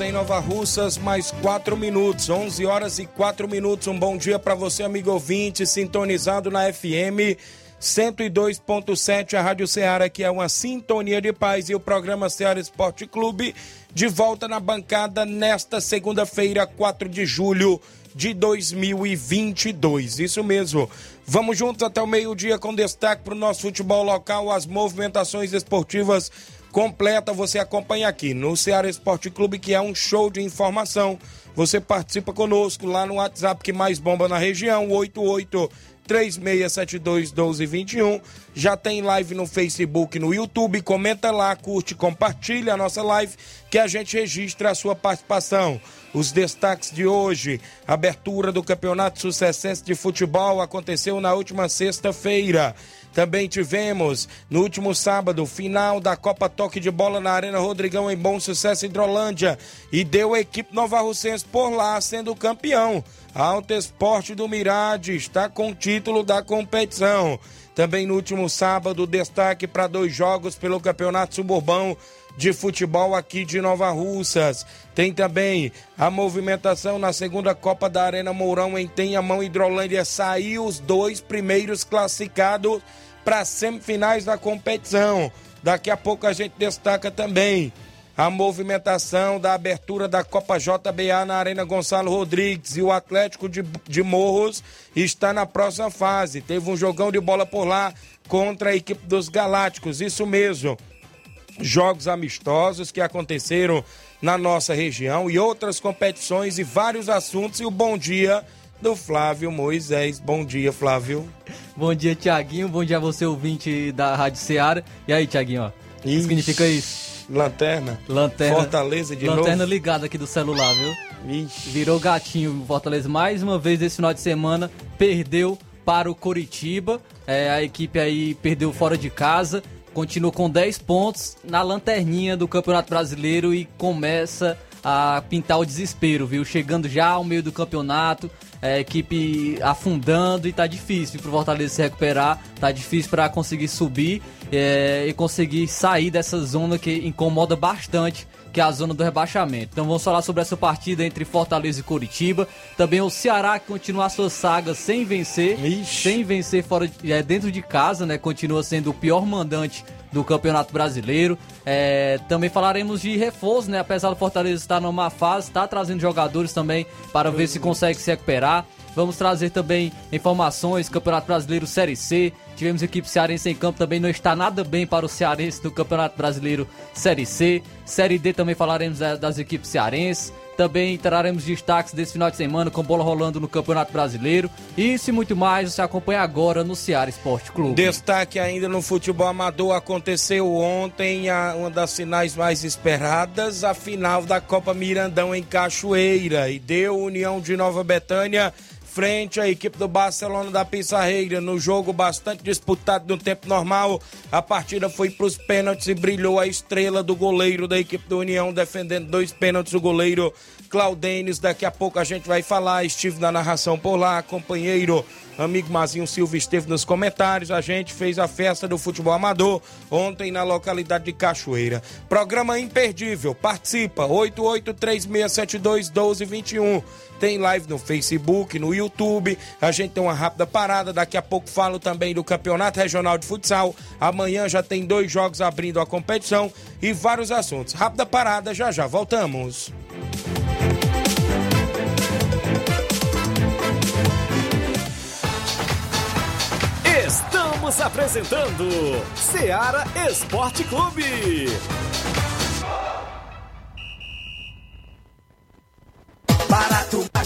11 horas em Nova Russas, mais 4 minutos. 11 horas e 4 minutos. Um bom dia para você, amigo ouvinte, sintonizado na FM 102.7, a Rádio Ceará, que é uma sintonia de paz, e o programa Ceará Esporte Clube, de volta na bancada nesta segunda-feira, 4 de julho de 2022. Isso mesmo. Vamos juntos até o meio-dia com destaque para o nosso futebol local, as movimentações esportivas completa você acompanha aqui no Ceará Esporte Clube, que é um show de informação. Você participa conosco lá no WhatsApp que mais bomba na região, 88 3672 1221. Já tem live no Facebook, no YouTube. Comenta lá, curte, compartilha a nossa live que a gente registra a sua participação. Os destaques de hoje: abertura do Campeonato Sucessense de Futebol aconteceu na última sexta-feira. Também tivemos no último sábado, final da Copa Toque de Bola na Arena Rodrigão em Bom Sucesso Hidrolândia e deu a equipe Nova Russense por lá sendo campeão. Alto Esporte do Mirade está com o título da competição. Também no último sábado, destaque para dois jogos pelo Campeonato Suburbão de Futebol aqui de Nova Russas. Tem também a movimentação na segunda Copa da Arena Mourão em Tenhamão Hidrolândia. Saiu os dois primeiros classificados para semifinais da competição. Daqui a pouco a gente destaca também a movimentação da abertura da Copa JBA na Arena Gonçalo Rodrigues e o Atlético de, de Morros está na próxima fase. Teve um jogão de bola por lá contra a equipe dos Galácticos, isso mesmo. Jogos amistosos que aconteceram na nossa região e outras competições e vários assuntos. E o bom dia do Flávio Moisés. Bom dia, Flávio. Bom dia, Tiaguinho. Bom dia a você, ouvinte da Rádio Ceará. E aí, Tiaguinho, ó. O que significa isso? Lanterna. Lanterna. Fortaleza de Lanterna novo. ligada aqui do celular, viu? Ixi. Virou gatinho Fortaleza mais uma vez esse final de semana. Perdeu para o Coritiba. É, a equipe aí perdeu fora de casa. Continua com 10 pontos na lanterninha do Campeonato Brasileiro e começa a pintar o desespero, viu? Chegando já ao meio do campeonato, a equipe afundando e tá difícil pro Fortaleza se recuperar, tá difícil para conseguir subir é, e conseguir sair dessa zona que incomoda bastante que é a zona do rebaixamento. Então vamos falar sobre essa partida entre Fortaleza e Curitiba. Também o Ceará que continua a sua saga sem vencer, Ixi. sem vencer fora de- é, dentro de casa, né? Continua sendo o pior mandante do Campeonato Brasileiro. É, também falaremos de reforço, né? Apesar do Fortaleza estar numa má fase, está trazendo jogadores também para ver se consegue se recuperar. Vamos trazer também informações, Campeonato Brasileiro Série C. Tivemos equipe cearense em campo, também não está nada bem para o cearense do Campeonato Brasileiro Série C. Série D também falaremos da- das equipes cearenses. Também traremos destaques desse final de semana com bola rolando no Campeonato Brasileiro. Isso e muito mais você acompanha agora no Ceará Esporte Clube. Destaque ainda no futebol amador aconteceu ontem a- uma das finais mais esperadas, a final da Copa Mirandão em Cachoeira e deu União de Nova Betânia frente à equipe do Barcelona da Pissarreira no jogo bastante disputado no tempo normal. A partida foi para os pênaltis e brilhou a estrela do goleiro da equipe do União defendendo dois pênaltis o goleiro Claudênis. Daqui a pouco a gente vai falar, estive na narração por lá, companheiro amigo Mazinho Silva esteve nos comentários. A gente fez a festa do futebol amador ontem na localidade de Cachoeira. Programa imperdível. Participa 8836721221. Tem live no Facebook, no YouTube. A gente tem uma rápida parada. Daqui a pouco falo também do Campeonato Regional de Futsal. Amanhã já tem dois jogos abrindo a competição e vários assuntos. Rápida parada, já já voltamos. Estamos apresentando Seara Esporte Clube.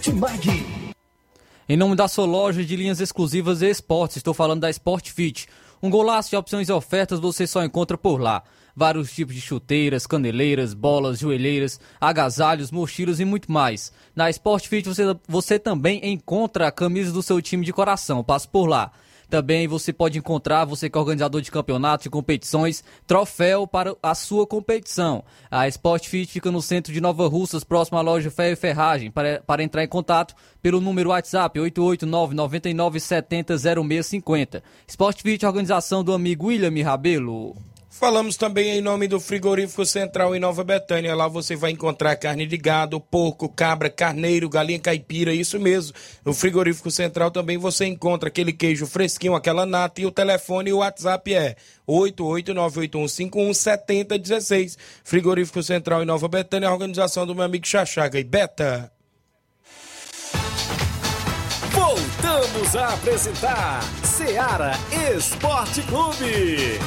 Martimag. Em nome da sua loja de linhas exclusivas e esportes, estou falando da Sport Fit. Um golaço de opções e ofertas você só encontra por lá. Vários tipos de chuteiras, caneleiras, bolas, joelheiras, agasalhos, mochilas e muito mais. Na Sport Fit você, você também encontra a camisa do seu time de coração. Passe por lá. Também você pode encontrar, você que é organizador de campeonatos e competições, troféu para a sua competição. A Sport Fit fica no centro de Nova Russas, próximo à loja Ferro e Ferragem. Para, para entrar em contato pelo número WhatsApp 889-9970-0650. Sport Fit, organização do amigo William Rabelo. Falamos também em nome do Frigorífico Central em Nova Betânia. Lá você vai encontrar carne de gado, porco, cabra, carneiro, galinha caipira, isso mesmo. No Frigorífico Central também você encontra aquele queijo fresquinho, aquela nata e o telefone e o WhatsApp é 88981517016. Frigorífico Central em Nova Betânia, a organização do meu amigo Chachaga e Beta. Voltamos a apresentar Seara Esporte Clube.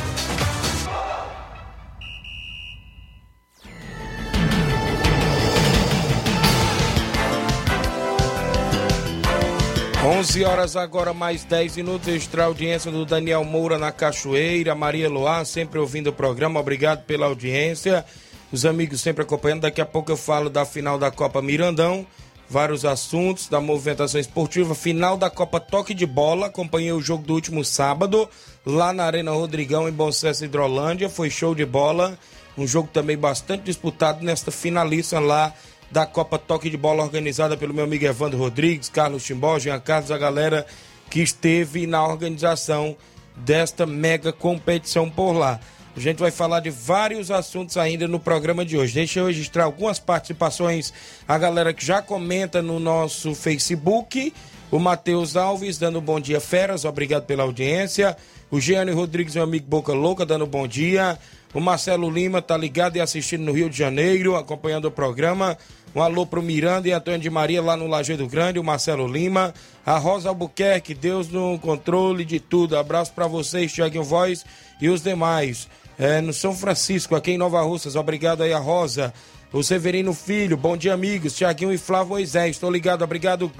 11 horas agora, mais 10 minutos. Extra audiência do Daniel Moura na Cachoeira. Maria Luar, sempre ouvindo o programa. Obrigado pela audiência. Os amigos sempre acompanhando. Daqui a pouco eu falo da final da Copa Mirandão. Vários assuntos da movimentação esportiva. Final da Copa Toque de Bola. Acompanhei o jogo do último sábado. Lá na Arena Rodrigão, em Bom Sucesso, Hidrolândia. Foi show de bola. Um jogo também bastante disputado nesta finalista lá da Copa Toque de Bola organizada pelo meu amigo Evandro Rodrigues, Carlos Timbó, Jean Carlos, a galera que esteve na organização desta mega competição por lá. A gente vai falar de vários assuntos ainda no programa de hoje. Deixa eu registrar algumas participações, a galera que já comenta no nosso Facebook. O Matheus Alves dando bom dia, feras, obrigado pela audiência. O Giane Rodrigues, meu amigo Boca Louca, dando bom dia. O Marcelo Lima tá ligado e assistindo no Rio de Janeiro, acompanhando o programa. Um alô pro Miranda e Antônio de Maria lá no Lajeado Grande, o Marcelo Lima. A Rosa Albuquerque, Deus no controle de tudo. Abraço para vocês, Tiaguinho Voz e os demais. É, no São Francisco, aqui em Nova Russas. Obrigado aí, a Rosa. O Severino Filho, bom dia, amigos. Tiaguinho e Flávio Moisés, estou ligado. Obrigado,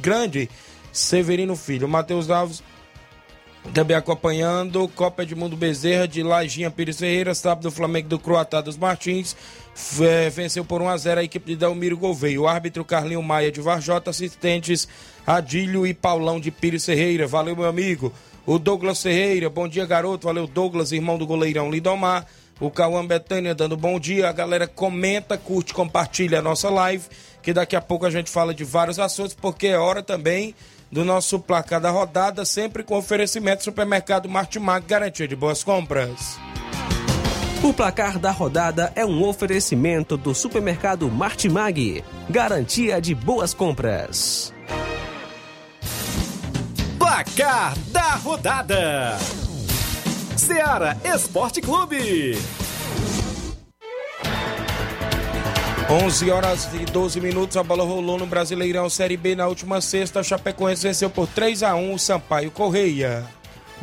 grande Severino Filho. Matheus Alves também acompanhando Copa Edmundo Bezerra de Lajinha Pires Ferreira, sábado Flamengo do Croatá dos Martins, é, venceu por 1 a 0 a equipe de Delmiro Gouveia. O árbitro Carlinho Maia de Varjota, assistentes Adílio e Paulão de Pires Ferreira. Valeu, meu amigo. O Douglas Ferreira, bom dia, garoto. Valeu, Douglas, irmão do goleirão Lidomar. O Cauã Betânia dando bom dia. A galera comenta, curte, compartilha a nossa live, que daqui a pouco a gente fala de vários assuntos, porque é hora também do nosso placar da rodada, sempre com oferecimento supermercado Martimag, garantia de boas compras. O placar da rodada é um oferecimento do supermercado Martimag, garantia de boas compras. Placar da rodada: Seara Esporte Clube. 11 horas e 12 minutos, a bola rolou no Brasileirão Série B na última sexta. A Chapecoense venceu por 3 a 1 o Sampaio Correia.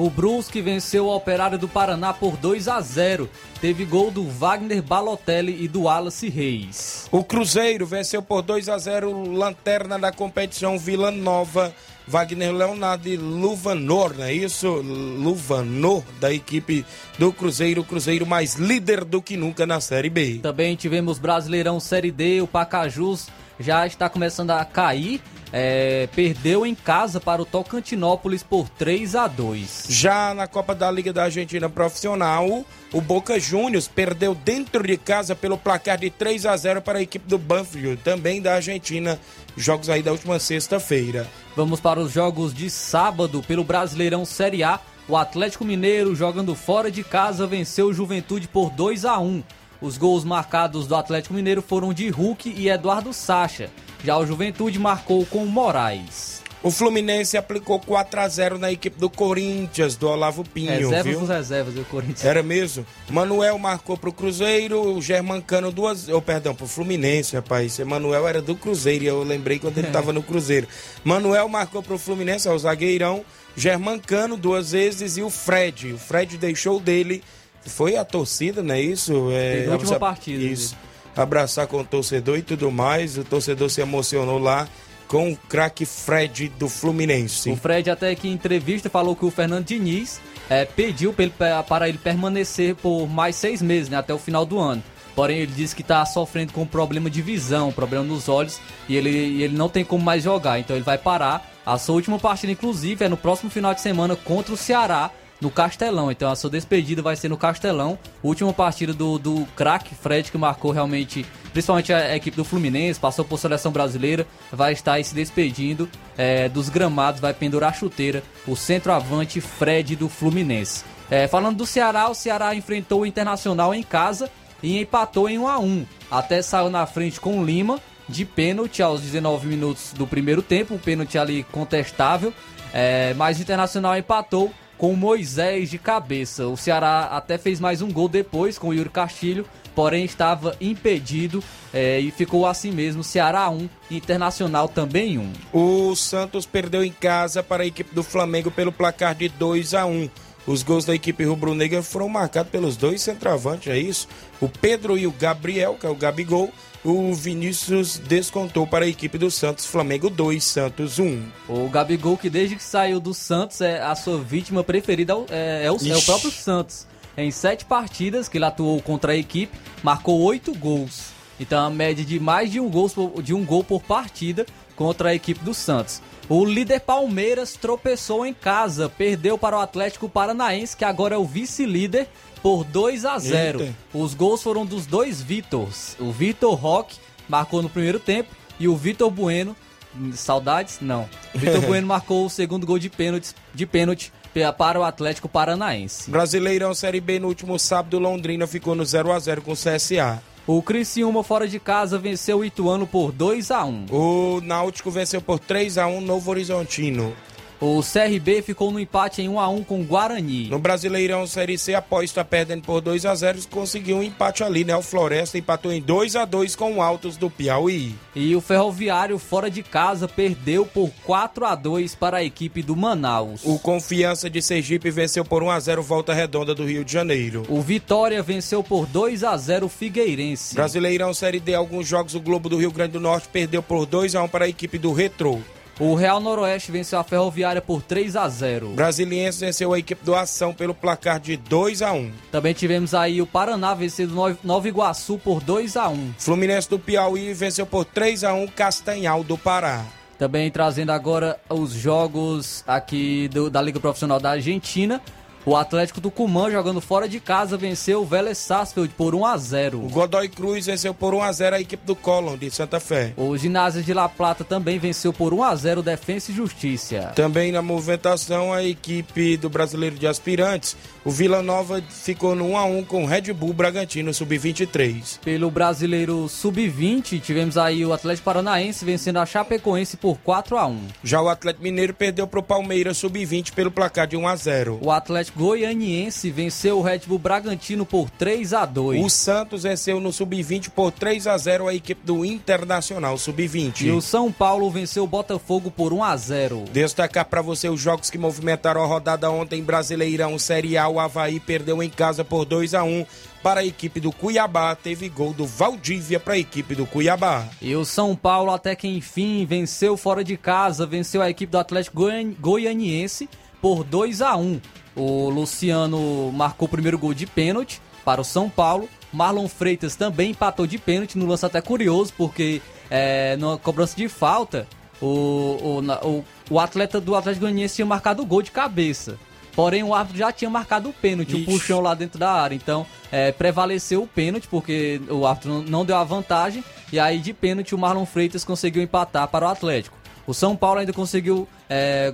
O Brusque venceu o Operário do Paraná por 2 a 0. Teve gol do Wagner Balotelli e do Wallace Reis. O Cruzeiro venceu por 2 a 0 o lanterna da competição Vila Nova Wagner Leonardo e Luvanor, não é isso? Luvanor, da equipe do Cruzeiro, Cruzeiro mais líder do que nunca na Série B. Também tivemos Brasileirão Série D, o Pacajus já está começando a cair. É, perdeu em casa para o Tocantinópolis por 3 a 2 Já na Copa da Liga da Argentina Profissional, o Boca Juniors perdeu dentro de casa pelo placar de 3 a 0 para a equipe do Banfield, também da Argentina, jogos aí da última sexta-feira. Vamos para os jogos de sábado pelo Brasileirão Série A. O Atlético Mineiro, jogando fora de casa, venceu o Juventude por 2 a 1 os gols marcados do Atlético Mineiro foram de Hulk e Eduardo Sacha. Já o Juventude marcou com Moraes. O Fluminense aplicou 4 a 0 na equipe do Corinthians, do Olavo Pinho. Reservas viu? reservas do Corinthians. Era mesmo. Manuel marcou pro Cruzeiro, o Germancano duas. Oh, perdão, pro Fluminense, rapaz. Manuel era do Cruzeiro e eu lembrei quando ele tava no Cruzeiro. Manuel marcou pro Fluminense, é o zagueirão. Germancano duas vezes e o Fred. O Fred deixou dele foi a torcida, não é isso? É, a última partida. Isso. Abraçar com o torcedor e tudo mais. O torcedor se emocionou lá com o craque Fred do Fluminense. O Fred até que em entrevista falou que o Fernando Diniz é, pediu para ele, para ele permanecer por mais seis meses, né, até o final do ano. Porém, ele disse que está sofrendo com um problema de visão, problema nos olhos, e ele, ele não tem como mais jogar. Então ele vai parar. A sua última partida, inclusive, é no próximo final de semana contra o Ceará, no Castelão. Então a sua despedida vai ser no Castelão. Última partida do, do craque Fred, que marcou realmente, principalmente a, equipe do Fluminense, passou por seleção brasileira, vai estar aí se despedindo é, dos gramados, vai pendurar a chuteira, o centroavante Fred do Fluminense. É, falando do Ceará, o Ceará enfrentou o Internacional em casa e empatou em 1 a 1 Até saiu na frente com o Lima de pênalti aos 19 minutos do primeiro tempo, um pênalti ali contestável. É, mas o Internacional empatou com Moisés de cabeça. O Ceará até fez mais um gol depois com o Yuri Castilho, porém estava impedido é, e ficou assim mesmo. Ceará 1, Internacional também 1. O Santos perdeu em casa para a equipe do Flamengo pelo placar de 2 a 1. Os gols da equipe rubro-negra foram marcados pelos dois centroavantes, é isso? O Pedro e o Gabriel, que é o Gabigol, o Vinícius descontou para a equipe do Santos, Flamengo 2, Santos 1. O Gabigol, que desde que saiu do Santos, é a sua vítima preferida é, é, o, é o, próprio Santos. Em sete partidas que ele atuou contra a equipe, marcou oito gols. Então a média de mais de um, gol, de um gol por partida contra a equipe do Santos. O líder Palmeiras tropeçou em casa, perdeu para o Atlético Paranaense, que agora é o vice-líder, por 2 a 0. Eita. Os gols foram dos dois Vitors. O Vitor Roque marcou no primeiro tempo e o Vitor Bueno, saudades? Não. O Vitor Bueno marcou o segundo gol de pênalti, de pênalti para o Atlético Paranaense. Brasileirão Série B no último sábado, Londrina ficou no 0 a 0 com o CSA. O Criciúma fora de casa venceu o Ituano por 2 a 1. O Náutico venceu por 3 a 1 Novo Horizontino. O CRB ficou no empate em 1 a 1 com o Guarani. No Brasileirão Série C, após estar perdendo por 2 a 0, conseguiu um empate ali, né? O Floresta empatou em 2 a 2 com o Altos do Piauí. E o Ferroviário fora de casa perdeu por 4 a 2 para a equipe do Manaus. O Confiança de Sergipe venceu por 1 a 0 Volta Redonda do Rio de Janeiro. O Vitória venceu por 2 a 0 Figueirense. Brasileirão Série D, alguns jogos o Globo do Rio Grande do Norte perdeu por 2 a 1 para a equipe do Retrô. O Real Noroeste venceu a Ferroviária por 3 a 0. Brasiliense venceu a equipe do Ação pelo placar de 2 a 1. Também tivemos aí o Paraná vencendo Nova Iguaçu por 2 a 1. Fluminense do Piauí venceu por 3 a 1 Castanhal do Pará. Também trazendo agora os jogos aqui do, da Liga Profissional da Argentina. O Atlético Tucumã, jogando fora de casa, venceu o Vélez Sarsfield por 1 a 0. O Godoy Cruz venceu por 1 a 0 a equipe do Colón de Santa Fé. O Ginásio de La Plata também venceu por 1 a 0 Defensa e Justiça. Também na movimentação a equipe do Brasileiro de Aspirantes, o Vila Nova ficou no 1 a 1 com o Red Bull Bragantino sub-23. Pelo Brasileiro sub-20, tivemos aí o Atlético Paranaense vencendo a Chapecoense por 4 a 1. Já o Atlético Mineiro perdeu para o Palmeiras sub-20 pelo placar de 1 a 0. O Atlético Atlético Goianiense venceu o Red Bull Bragantino por 3 a 2 O Santos venceu no Sub-20 por 3 a 0 a equipe do Internacional Sub-20. E o São Paulo venceu o Botafogo por 1 a 0 Destacar para você os jogos que movimentaram a rodada ontem Brasileirão Série A. O Havaí perdeu em casa por 2 a 1 para a equipe do Cuiabá. Teve gol do Valdívia para a equipe do Cuiabá. E o São Paulo, até que enfim, venceu fora de casa, venceu a equipe do Atlético Goian- Goianiense por 2 a 1 O Luciano marcou o primeiro gol de pênalti para o São Paulo. Marlon Freitas também empatou de pênalti, no lance até curioso, porque é, na cobrança de falta, o, o, o, o atleta do Atlético Goianiense tinha marcado o gol de cabeça. Porém, o árbitro já tinha marcado o pênalti, o Ixi. puxão lá dentro da área. Então, é, prevaleceu o pênalti, porque o árbitro não- não deu a vantagem. E aí, de pênalti, o Marlon Freitas conseguiu empatar para o Atlético. O São Paulo ainda conseguiu é,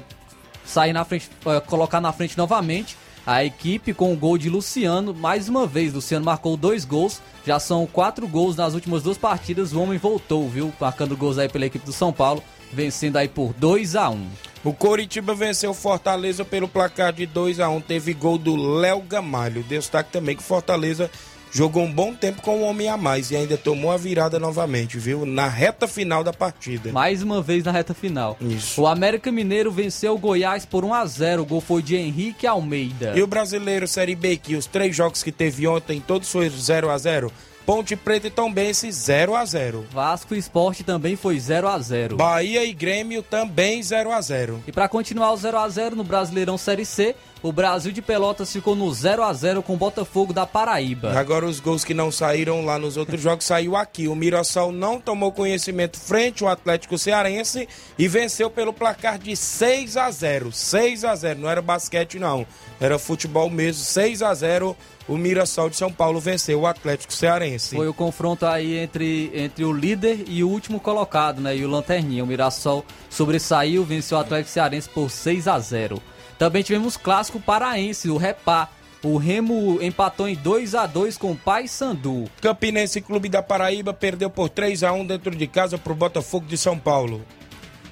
sair na frente, é, colocar na frente novamente a equipe com o gol de Luciano. Mais uma vez, Luciano marcou dois gols. Já são quatro gols nas últimas duas partidas. O homem voltou, viu? Marcando gols aí pela equipe do São Paulo, vencendo aí por 2 a 1 O Coritiba venceu Fortaleza pelo placar de 2 a 1 Teve gol do Léo Gamalho. Destaque também que Fortaleza jogou um bom tempo com o homem a mais e ainda tomou a virada novamente, viu? Na reta final da partida. Mais uma vez na reta final. Isso. O América Mineiro venceu o Goiás por 1 a 0 O gol foi de Henrique Almeida. E o brasileiro Série B, que os três jogos que teve ontem, todos foram 0 a 0 Ponte Preta e Tombense 0 a 0 Vasco e Esporte também foi 0 a 0 Bahia e Grêmio também 0 a 0 E para continuar o 0 a 0 no Brasileirão Série C, o Brasil de Pelotas ficou no 0 a 0 com o Botafogo da Paraíba. Agora os gols que não saíram lá nos outros jogos saiu aqui. O Mirassol não tomou conhecimento frente ao Atlético Cearense e venceu pelo placar de 6 a 0. 6 a 0, não era basquete não, era futebol mesmo. 6 a 0. O Mirassol de São Paulo venceu o Atlético Cearense. Foi o confronto aí entre, entre o líder e o último colocado, né? E o Lanterninha. O Mirassol sobressaiu, venceu o Atlético Cearense por 6 a 0 Também tivemos clássico paraense, o Repá. O Remo empatou em 2 a 2 com o Paysandu. Campinense Clube da Paraíba perdeu por 3 a 1 dentro de casa para o Botafogo de São Paulo.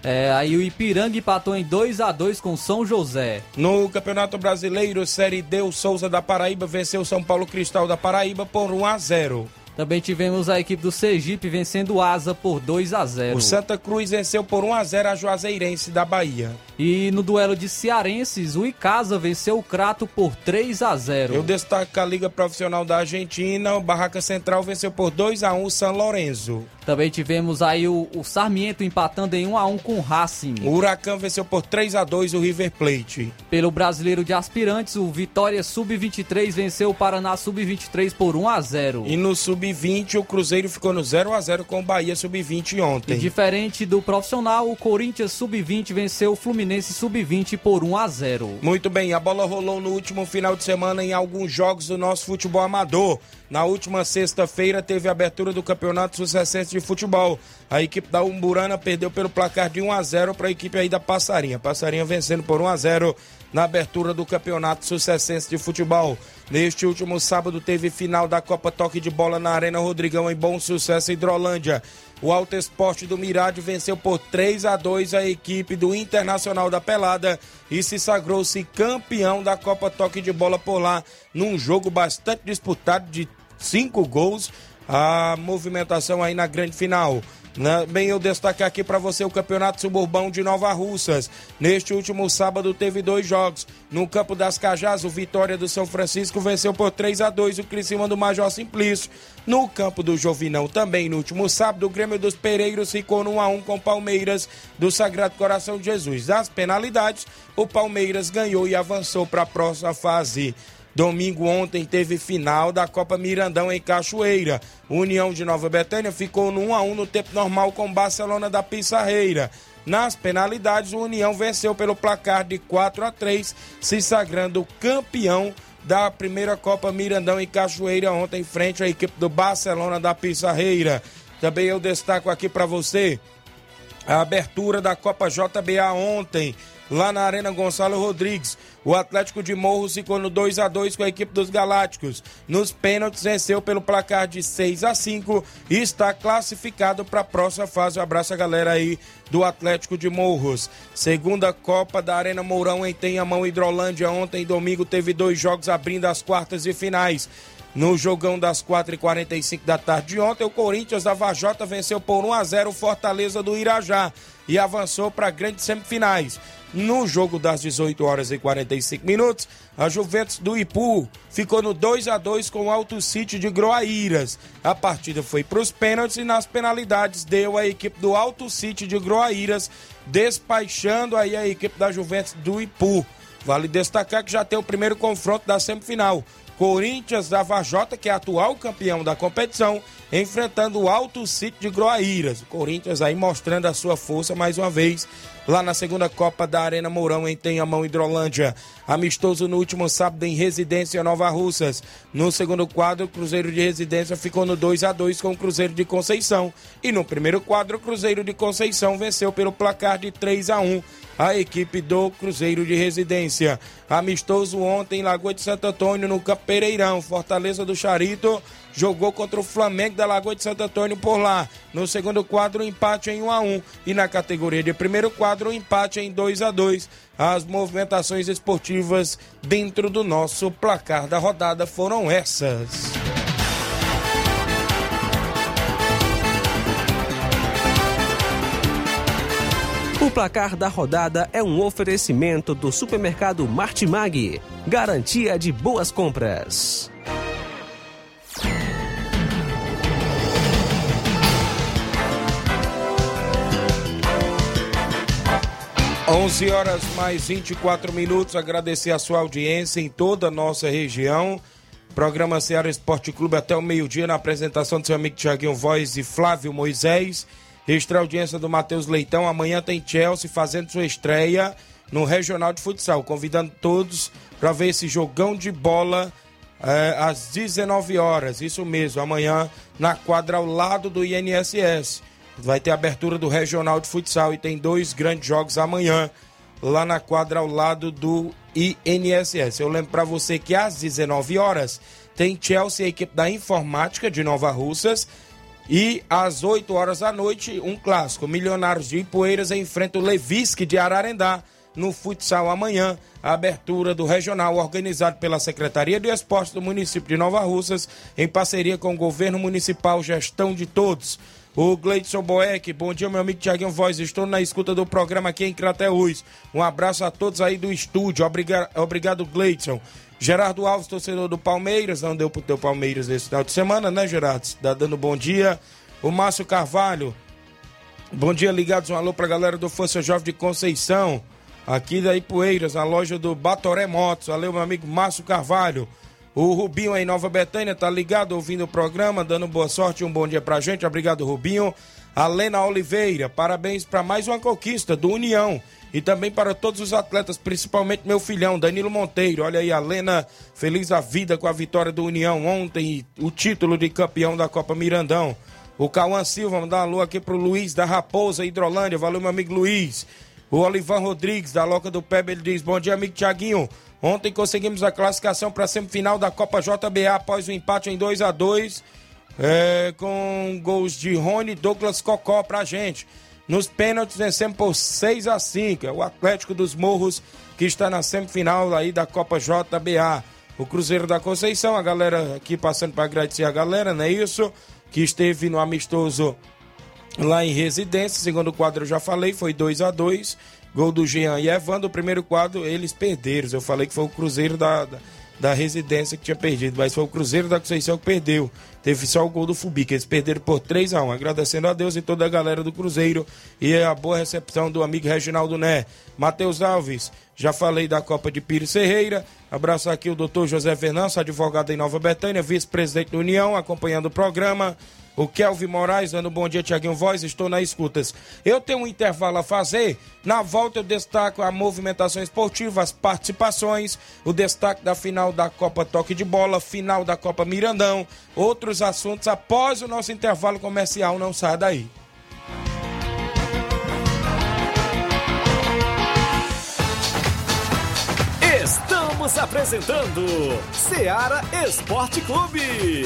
É, aí o Ipiranga empatou em 2 a 2 com São José. No Campeonato Brasileiro, Série D, o Souza da Paraíba venceu o São Paulo Cristal da Paraíba por 1 a 0. Também tivemos a equipe do Sergipe vencendo o Asa por 2 a 0 O Santa Cruz venceu por 1 a 0 a Juazeirense da Bahia. E no duelo de cearenses, o Icasa venceu o Crato por 3 a 0 Eu destaco a Liga Profissional da Argentina, o Barraca Central venceu por 2 a 1 o San Lorenzo. Também tivemos aí o, o Sarmiento empatando em 1 a 1 com o Racing. O Huracan venceu por 3 a 2 o River Plate. Pelo Brasileiro de Aspirantes, o Vitória Sub-23 venceu o Paraná Sub-23 por 1 a 0 E no Sub-20, o Cruzeiro ficou no 0 a 0 com o Bahia Sub-20 E ontem. diferente do profissional, o Corinthians Sub-20 venceu o Fluminense Sub-20 por 1 a 0 Muito bem, a bola rolou no último final de semana em alguns jogos do nosso futebol amador. Na última sexta-feira teve a abertura do Campeonato Sucessense de Futebol. A equipe da Umburana perdeu pelo placar de 1 a 0 para a equipe aí da Passarinha. Passarinha vencendo por 1 a 0 na abertura do Campeonato Sucessense de Futebol. Neste último sábado teve final da Copa Toque de Bola na Arena Rodrigão em Bom Sucesso Hidrolândia. O Alto Esporte do Mirade venceu por 3 a 2 a equipe do Internacional da Pelada e se sagrou-se campeão da Copa Toque de Bola por lá, num jogo bastante disputado de cinco gols. A movimentação aí na grande final. Na- Bem, eu destacar aqui para você o Campeonato Suburbão de Nova Russas. Neste último sábado teve dois jogos. No Campo das Cajás, o Vitória do São Francisco venceu por 3 a 2 o Criciúma do Major Simplício. No Campo do Jovinão também, no último sábado, o Grêmio dos Pereiros ficou no 1 a 1 com o Palmeiras do Sagrado Coração de Jesus. Das penalidades, o Palmeiras ganhou e avançou para a próxima fase. Domingo ontem teve final da Copa Mirandão em Cachoeira. União de Nova Betânia ficou no 1 a 1 no tempo normal com Barcelona da Pissarreira. Nas penalidades, o União venceu pelo placar de 4 a 3, se sagrando campeão da primeira Copa Mirandão em Cachoeira ontem frente à equipe do Barcelona da Pissarreira. Também eu destaco aqui para você a abertura da Copa JBA ontem, lá na Arena Gonçalo Rodrigues. O Atlético de Morros ficou no 2 a 2 com a equipe dos Galácticos. Nos pênaltis venceu pelo placar de 6 a 5 e está classificado para a próxima fase. Um abraço a galera aí do Atlético de Morros. Segunda Copa da Arena Mourão em Tenhamão Hidrolândia. Ontem, domingo, teve dois jogos abrindo as quartas e finais. No jogão das 4h45 da tarde de ontem, o Corinthians da Vajota venceu por 1 a 0 o Fortaleza do Irajá e avançou para grandes semifinais. No jogo das 18 horas e 45 minutos, a Juventus do Ipu ficou no 2 a 2 com o Alto City de Groaíras. A partida foi para os pênaltis e nas penalidades deu a equipe do Alto City de Groaíras, despachando aí a equipe da Juventus do Ipu. Vale destacar que já tem o primeiro confronto da semifinal. Corinthians da Vajota, que é atual campeão da competição, enfrentando o Alto City de Groaíras. O Corinthians aí mostrando a sua força mais uma vez lá na segunda Copa da Arena Mourão em Tenhamão, Hidrolândia. Amistoso no último sábado em Residência Nova Russas. No segundo quadro, o Cruzeiro de Residência ficou no 2 a 2 com o Cruzeiro de Conceição. E no primeiro quadro, o Cruzeiro de Conceição venceu pelo placar de 3 a 1 a equipe do Cruzeiro de Residência. Amistoso ontem em Lagoa de Santo Antônio, no Campo Pereirão. Fortaleza do Charito jogou contra o Flamengo da Lagoa de Santo Antônio por lá. No segundo quadro, um empate em 1 a 1 e na categoria de primeiro quadro, um empate em 2 a 2. As movimentações esportivas dentro do nosso placar da rodada foram essas. O placar da rodada é um oferecimento do supermercado Martimag, garantia de boas compras. 11 horas mais 24 minutos. Agradecer a sua audiência em toda a nossa região. Programa Ceará Esporte Clube até o meio-dia na apresentação do seu amigo Tiaguinho Voz e Flávio Moisés. Extra audiência do Matheus Leitão. Amanhã tem Chelsea fazendo sua estreia no Regional de Futsal. Convidando todos para ver esse jogão de bola é, às 19 horas. Isso mesmo, amanhã na quadra ao lado do INSS. Vai ter abertura do Regional de Futsal e tem dois grandes jogos amanhã lá na quadra ao lado do INSS. Eu lembro para você que às 19 horas tem Chelsea, a equipe da informática de Nova Russas. E às 8 horas da noite, um clássico. Milionários de Ipueiras enfrenta o Levisque de Ararendá no futsal amanhã. A abertura do regional organizado pela Secretaria de Esportes do município de Nova Russas, em parceria com o governo municipal, gestão de todos. O Gleidson Boeck, bom dia, meu amigo Tiaguinho Voz. Estou na escuta do programa aqui em Crateús. Um abraço a todos aí do estúdio. Obrigado, Gleidson. Gerardo Alves, torcedor do Palmeiras. Não deu pro teu Palmeiras esse final de semana, né, Gerardo? Tá dando bom dia. O Márcio Carvalho. Bom dia, ligados. Um alô pra galera do Força Jovem de Conceição. Aqui da Ipueiras, na loja do Batoré Motos. Valeu, meu amigo Márcio Carvalho. O Rubinho aí Nova Betânia tá ligado, ouvindo o programa, dando boa sorte um bom dia pra gente. Obrigado, Rubinho. A Lena Oliveira, parabéns para mais uma conquista do União. E também para todos os atletas, principalmente meu filhão, Danilo Monteiro. Olha aí, a Lena, feliz a vida com a vitória do União ontem o título de campeão da Copa Mirandão. O Cauã Silva, mandar um alô aqui pro Luiz da Raposa, Hidrolândia. Valeu, meu amigo Luiz. O Olivan Rodrigues, da Loca do Pebe, ele diz: Bom dia, amigo Tiaguinho. Ontem conseguimos a classificação para a semifinal da Copa JBA após o empate em 2 a 2 é, com gols de Rony e Douglas Cocó para a gente. Nos pênaltis vencemos por 6 a 5 É o Atlético dos Morros que está na semifinal aí da Copa JBA. O Cruzeiro da Conceição, a galera aqui passando para agradecer a galera, não é isso? Que esteve no amistoso lá em residência. Segundo quadro eu já falei, foi 2 a 2 Gol do Jean e Evandro, o primeiro quadro eles perderam. Eu falei que foi o Cruzeiro da, da, da, residência que tinha perdido, mas foi o Cruzeiro da Conceição que perdeu. Teve só o gol do Fubi, que eles perderam por 3 a 1 Agradecendo a Deus e toda a galera do Cruzeiro e a boa recepção do amigo Reginaldo Né. Matheus Alves, já falei da Copa de Pires Ferreira. Abraço aqui o doutor José Fernandes, advogado em Nova Betânia, vice-presidente da União, acompanhando o programa. O Kelvin Moraes dando bom dia, Tiaguinho Voz, estou na escutas. Eu tenho um intervalo a fazer. Na volta eu destaco a movimentação esportiva, as participações, o destaque da final da Copa Toque de Bola, final da Copa Mirandão, outros assuntos após o nosso intervalo comercial. Não saia daí. Estamos apresentando Seara Esporte Clube.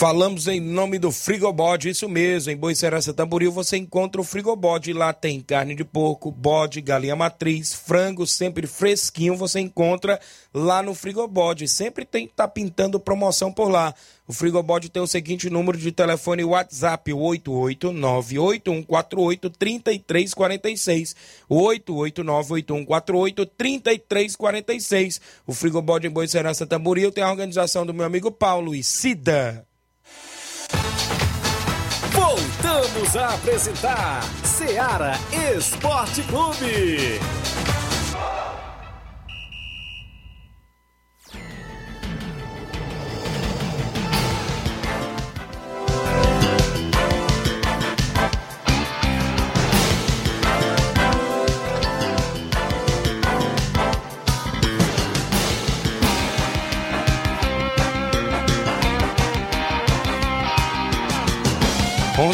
Falamos em nome do Frigobode, isso mesmo. Em Boicerança Tamboril você encontra o Frigobode. Lá tem carne de porco, bode, galinha matriz, frango, sempre fresquinho. Você encontra lá no Frigobode. Sempre tem tá pintando promoção por lá. O Frigobode tem o seguinte número de telefone WhatsApp: 889-8148-3346. 889-8148-3346. O Frigobode em Boicerança Tamboril tem a organização do meu amigo Paulo e Cida. Voltamos a apresentar Seara Esporte Clube.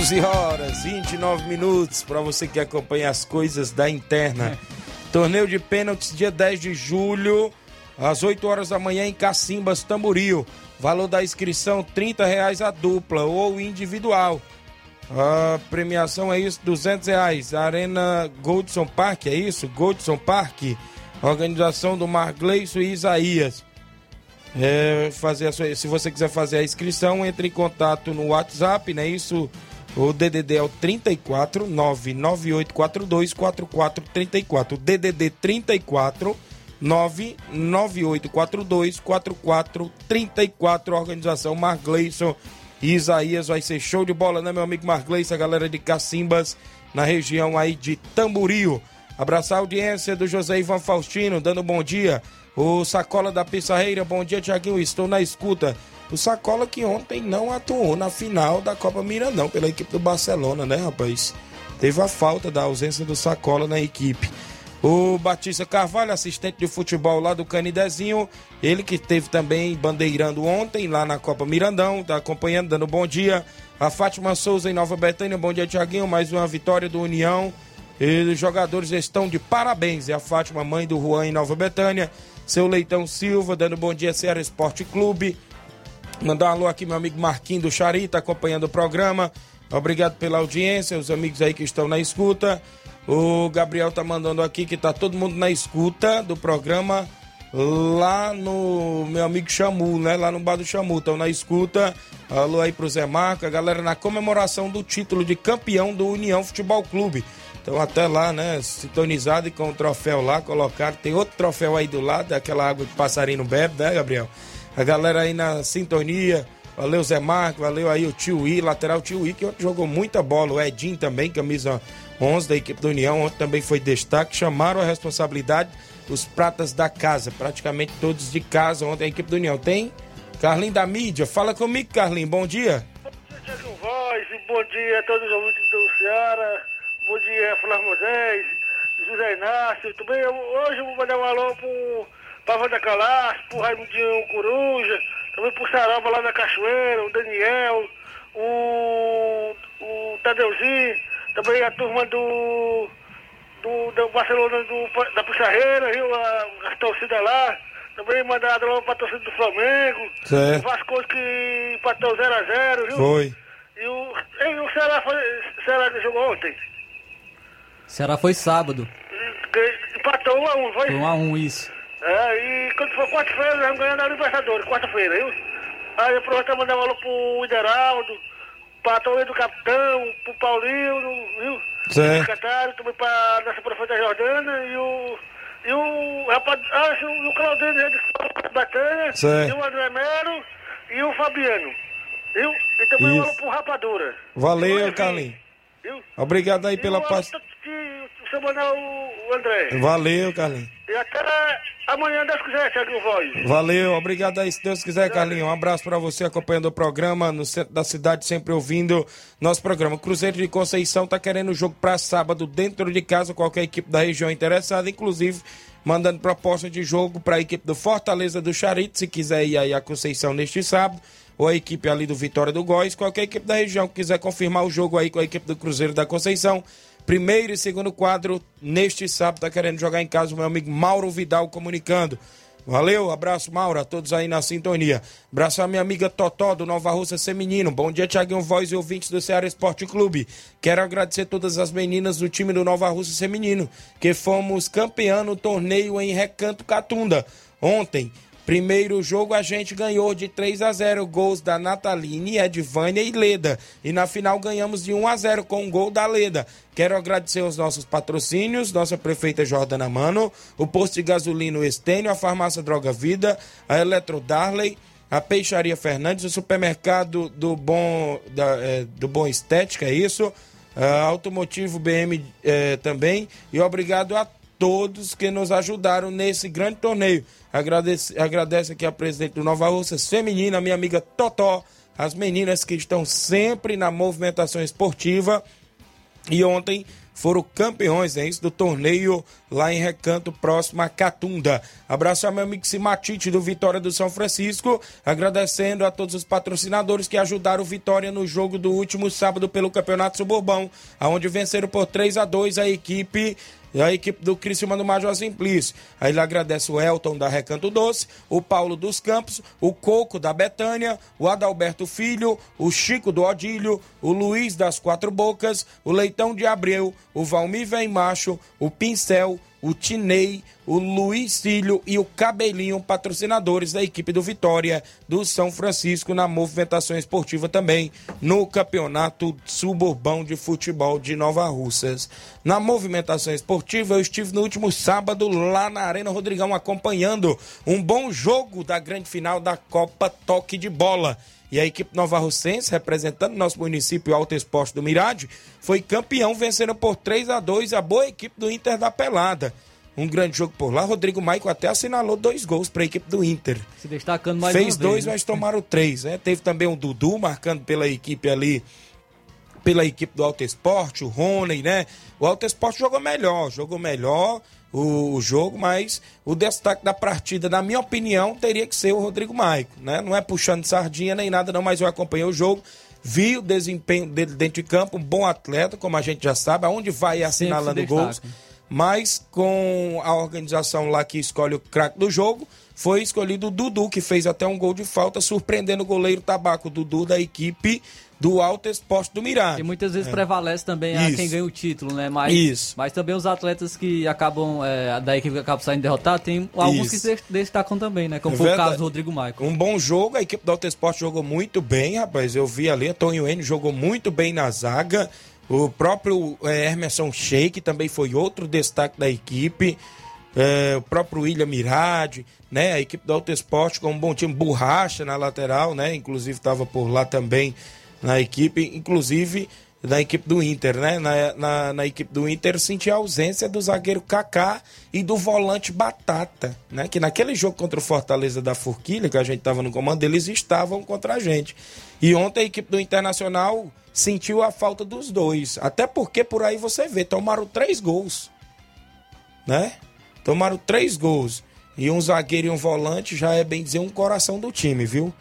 11 horas 29 minutos para você que acompanha as coisas da interna. Torneio de pênaltis dia 10 de julho, às 8 horas da manhã em Cacimbas, Tamboril. Valor da inscrição R$ reais a dupla ou individual. A premiação é isso, 200 reais. Arena Goldson Park, é isso? Goldson Park. Organização do Margleison e Isaías. É, fazer sua, se você quiser fazer a inscrição, entre em contato no WhatsApp, né? Isso, o DDD é o 34 99842 4434. DDD 34 99842 4434. Organização Margleison Isaías. Vai ser show de bola, né, meu amigo Margleison? A galera de Cacimbas, na região aí de Tamburio. Abraçar a audiência do José Ivan Faustino, dando bom dia. O Sacola da Pissarreira, bom dia, Tiaguinho. Estou na escuta. O Sacola que ontem não atuou na final da Copa Mirandão pela equipe do Barcelona, né, rapaz? Teve a falta da ausência do Sacola na equipe. O Batista Carvalho, assistente de futebol lá do Canidezinho, ele que teve também bandeirando ontem lá na Copa Mirandão, tá acompanhando, dando bom dia. A Fátima Souza em Nova Betânia, bom dia, Tiaguinho. Mais uma vitória do União. E os jogadores estão de parabéns. É a Fátima, mãe do Juan em Nova Betânia. Seu Leitão Silva, dando bom dia, Ceará Esporte Clube. Mandar um alô aqui, meu amigo Marquinho do Chari, tá acompanhando o programa. Obrigado pela audiência, os amigos aí que estão na escuta. O Gabriel tá mandando aqui que tá todo mundo na escuta do programa lá no meu amigo Chamu, né? Lá no bar do Chamu. Estão na escuta. Alô aí pro Zé Marco, a galera na comemoração do título de campeão do União Futebol Clube. Então até lá, né, sintonizado e com o troféu lá colocado. Tem outro troféu aí do lado, aquela água que passarinho bebe, né, Gabriel? A galera aí na sintonia. Valeu, Zé Marco, valeu aí o Tio I, lateral Tio I, que ontem jogou muita bola. O Edinho também, camisa 11 da equipe do União, ontem também foi destaque. Chamaram a responsabilidade os pratas da casa, praticamente todos de casa ontem a equipe do União. Tem Carlinho da mídia, fala comigo, Carlinho, bom dia. Bom dia, Voz, bom dia a todos os ouvintes do Ceará. Bom dia, Flávio Moisés, José Inácio. Também eu, hoje eu vou mandar um alô pro Pava da Calaço, pro Raimundinho Coruja, também pro Sarava lá na Cachoeira, o Daniel, o, o Tadeuzinho, também a turma do, do, do Barcelona do, da Puxarreira, viu? A, a torcida lá. Também mandar alô pra torcida do Flamengo. Certo. O Vasco que empatou 0x0, viu? Foi. E o, e o Ceará, foi, Ceará que jogou ontem. Ceará foi sábado. Empatou 1 a 1 foi? Foi 1 a 1 isso. É, e quando for quarta-feira, nós vamos ganhar na Libertadores, quarta-feira, viu? Aí pra mandar um alô pro Ideraldo, pra Torre do Capitão, pro Paulinho, viu? Certo. Secretário, também pra nossa prefeita Jordana e o. E o rapaz, ah, o- o Claudinho de Batanha, Certo. e o André Melo e o Fabiano. Viu? E também um Isso. alô pro Rapadura. Valeu, Carlinhos. Obrigado aí pela e um pra- que Manuel o André. Valeu, Carlinhos. E até amanhã, Deus quiser, Thiago Voz. Valeu, obrigado aí, se Deus quiser, Carlinhos. Um abraço pra você acompanhando o programa no centro da cidade, sempre ouvindo nosso programa. Cruzeiro de Conceição tá querendo o jogo pra sábado dentro de casa, qualquer equipe da região interessada, inclusive mandando proposta de jogo pra equipe do Fortaleza do Charito, se quiser ir aí a Conceição neste sábado, ou a equipe ali do Vitória do Góis, qualquer equipe da região que quiser confirmar o jogo aí com a equipe do Cruzeiro da Conceição. Primeiro e segundo quadro, neste sábado, tá querendo jogar em casa o meu amigo Mauro Vidal comunicando. Valeu, abraço, Mauro, a todos aí na sintonia. Abraço a minha amiga Totó, do Nova Russa Feminino. Bom dia, Tiaguinho Voz e ouvintes do Ceará Esporte Clube. Quero agradecer todas as meninas do time do Nova Russa Feminino, que fomos campeão no torneio em Recanto Catunda. Ontem, Primeiro jogo a gente ganhou de 3 a 0 gols da Nataline, Edvânia e Leda. E na final ganhamos de 1 a 0 com um gol da Leda. Quero agradecer aos nossos patrocínios, nossa prefeita Jordana Mano, o posto de gasolina Estênio, a farmácia Droga Vida, a Eletro Darley, a Peixaria Fernandes, o supermercado do Bom, da, é, do Bom Estética, é isso? Ah, Automotivo BM eh, também. E obrigado a todos que nos ajudaram nesse grande torneio. Agradece, agradece aqui a presidente do Nova Russas Feminina, minha amiga Totó, as meninas que estão sempre na movimentação esportiva. E ontem foram campeões, é isso, do torneio lá em Recanto, próximo a Catunda. Abraço ao meu amigo Simatite do Vitória do São Francisco, agradecendo a todos os patrocinadores que ajudaram o Vitória no jogo do último sábado pelo Campeonato Suburbão, aonde venceram por 3 a 2 a equipe a equipe do Criciúma do Major Simplício. Aí ele agradece o Elton da Recanto Doce, o Paulo dos Campos, o Coco da Betânia, o Adalberto Filho, o Chico do Odílio, o Luiz das Quatro Bocas, o Leitão de Abreu, o Valmir Vem Macho, o Pincel, o Tinei, o Luiz Filho e o Cabelinho, patrocinadores da equipe do Vitória do São Francisco na movimentação esportiva também no Campeonato Suburbão de Futebol de Nova Russas. Na movimentação esportiva, eu estive no último sábado lá na Arena Rodrigão acompanhando um bom jogo da grande final da Copa Toque de Bola. E a equipe Nova Russense, representando nosso município Alto Esporte do Mirade, foi campeão, vencendo por 3 a 2 a boa equipe do Inter da Pelada. Um grande jogo por lá. Rodrigo Maico até assinalou dois gols para a equipe do Inter. Se destacando mais Fez uma dois, vez, né? mas tomaram três. Né? Teve também o Dudu marcando pela equipe ali, pela equipe do Alto Esporte, o Rony, né? O Alto Esporte jogou melhor, jogou melhor o, jogo, mas o destaque da partida, na minha opinião, teria que ser o Rodrigo Maico, né? Não é puxando sardinha nem nada, não, mas eu acompanhei o jogo. Vi o desempenho dele dentro de campo, um bom atleta, como a gente já sabe, aonde vai assinalando gols mas com a organização lá que escolhe o craque do jogo, foi escolhido o Dudu, que fez até um gol de falta, surpreendendo o goleiro Tabaco, Dudu da equipe do Alto Esporte do Mirade. E muitas vezes prevalece também a É. Isso. quem ganha o título, né? Mas, Isso. mas também os atletas que acabam, é, da equipe que acabam saindo derrotados, tem alguns Isso. que se destacam também, né? Como É foi o verdade. caso do Rodrigo Maico. Um bom jogo, a equipe do Alto Esporte jogou muito bem, rapaz. Eu vi ali, Antônio N jogou muito bem na zaga. O próprio eh, Emerson Sheik também foi outro destaque da equipe. Eh, o próprio William Mirade, né? A equipe do Alto Esporte com um bom time, borracha na lateral, né? Inclusive estava por lá também na equipe, inclusive da equipe do Inter, né? Na, na, na equipe do Inter senti a ausência do zagueiro Kaká e do volante Batata, né? Que naquele jogo contra o Fortaleza da Forquilha, que a gente estava no comando, eles estavam contra a gente. E ontem a equipe do Internacional sentiu a falta dos dois. Até porque por aí você vê, tomaram três gols, né? Tomaram três gols. E um zagueiro e um volante já é bem dizer um coração do time, viu?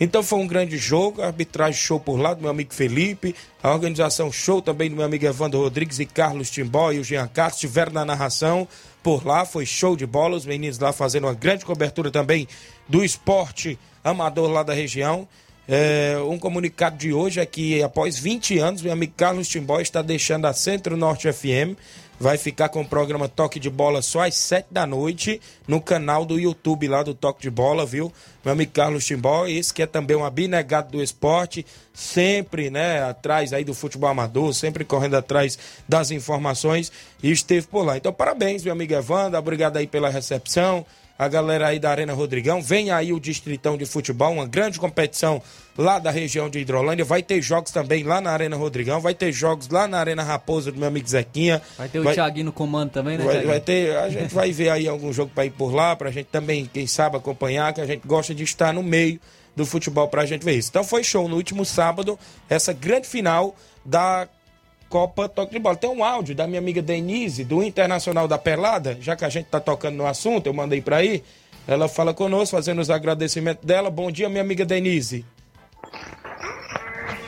Então foi um grande jogo, a arbitragem show por lá do meu amigo Felipe, a organização show também do meu amigo Evandro Rodrigues e Carlos Timbó e o Jean Castro estiveram na narração por lá, foi show de bola, os meninos lá fazendo uma grande cobertura também do esporte amador lá da região. É, um comunicado de hoje é que após 20 anos, meu amigo Carlos Timbó está deixando a Centro Norte FM. Vai ficar com o programa Toque de Bola só às 7 da noite no canal do YouTube lá do Toque de Bola, viu? Meu amigo Carlos Timbó, esse que é também um abnegado do esporte, sempre, né, atrás aí do futebol amador, sempre correndo atrás das informações e esteve por lá. Então, parabéns, meu amigo Evandro, obrigado aí pela recepção a galera aí da Arena Rodrigão. Vem aí o Distritão de Futebol, uma grande competição lá da região de Hidrolândia. Vai ter jogos também lá na Arena Rodrigão, vai ter jogos lá na Arena Raposa do meu amigo Zequinha. Vai ter o Thiaguinho no comando também, né, Vai, vai ter, a gente vai ver aí algum jogo para ir por lá, pra gente também, quem sabe, acompanhar, que a gente gosta de estar no meio do futebol pra gente ver isso. Então foi show no último sábado, essa grande final da Copa Toque de Bola. Tem um áudio da minha amiga Denise, do Internacional da Pelada, já que a gente tá tocando no assunto, eu mandei pra aí. Ela fala conosco, fazendo os agradecimentos dela. Bom dia, minha amiga Denise.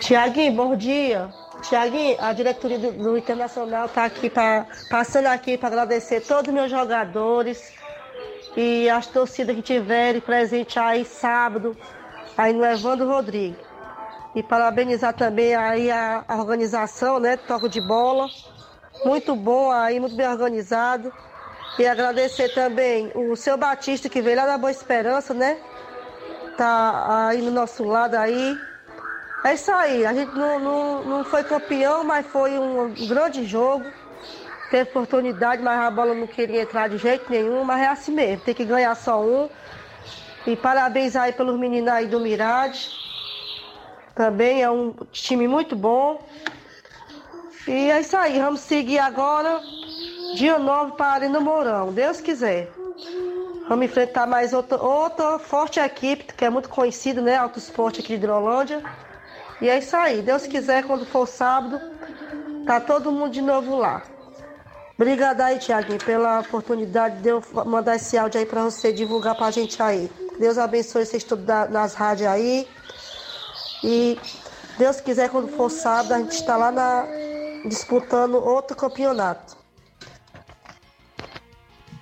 Tiaguinho, bom dia. Tiaguinho, a diretoria do, do Internacional está aqui pra, passando aqui para agradecer todos os meus jogadores e as torcidas que tiverem presente aí sábado, aí no Evandro Rodrigues. E parabenizar também aí a, organização, né, toque de bola. Muito bom aí, muito bem organizado. E agradecer também o seu Batista que veio lá da Boa Esperança, né? Tá aí no nosso lado aí. É isso aí, a gente não, não, não foi campeão, mas foi um grande jogo. Teve oportunidade, mas a bola não queria entrar de jeito nenhum, mas é assim mesmo, tem que ganhar só um. E parabéns aí pelos meninos aí do Mirade. Também é um time muito bom. E é isso aí, vamos seguir agora, dia 9 para a Arena Mourão, Deus quiser. Vamos enfrentar mais outra, outra forte equipe, que é muito conhecida, né? Alto Esporte aqui de Hidrolândia. E é isso aí. Deus quiser, quando for sábado, tá todo mundo de novo lá. Obrigada aí, Tiaguinho, pela oportunidade de eu mandar esse áudio aí para você divulgar pra gente aí. Deus abençoe vocês todos nas rádios aí. E Deus quiser, quando for sábado, a gente está lá na, disputando outro campeonato.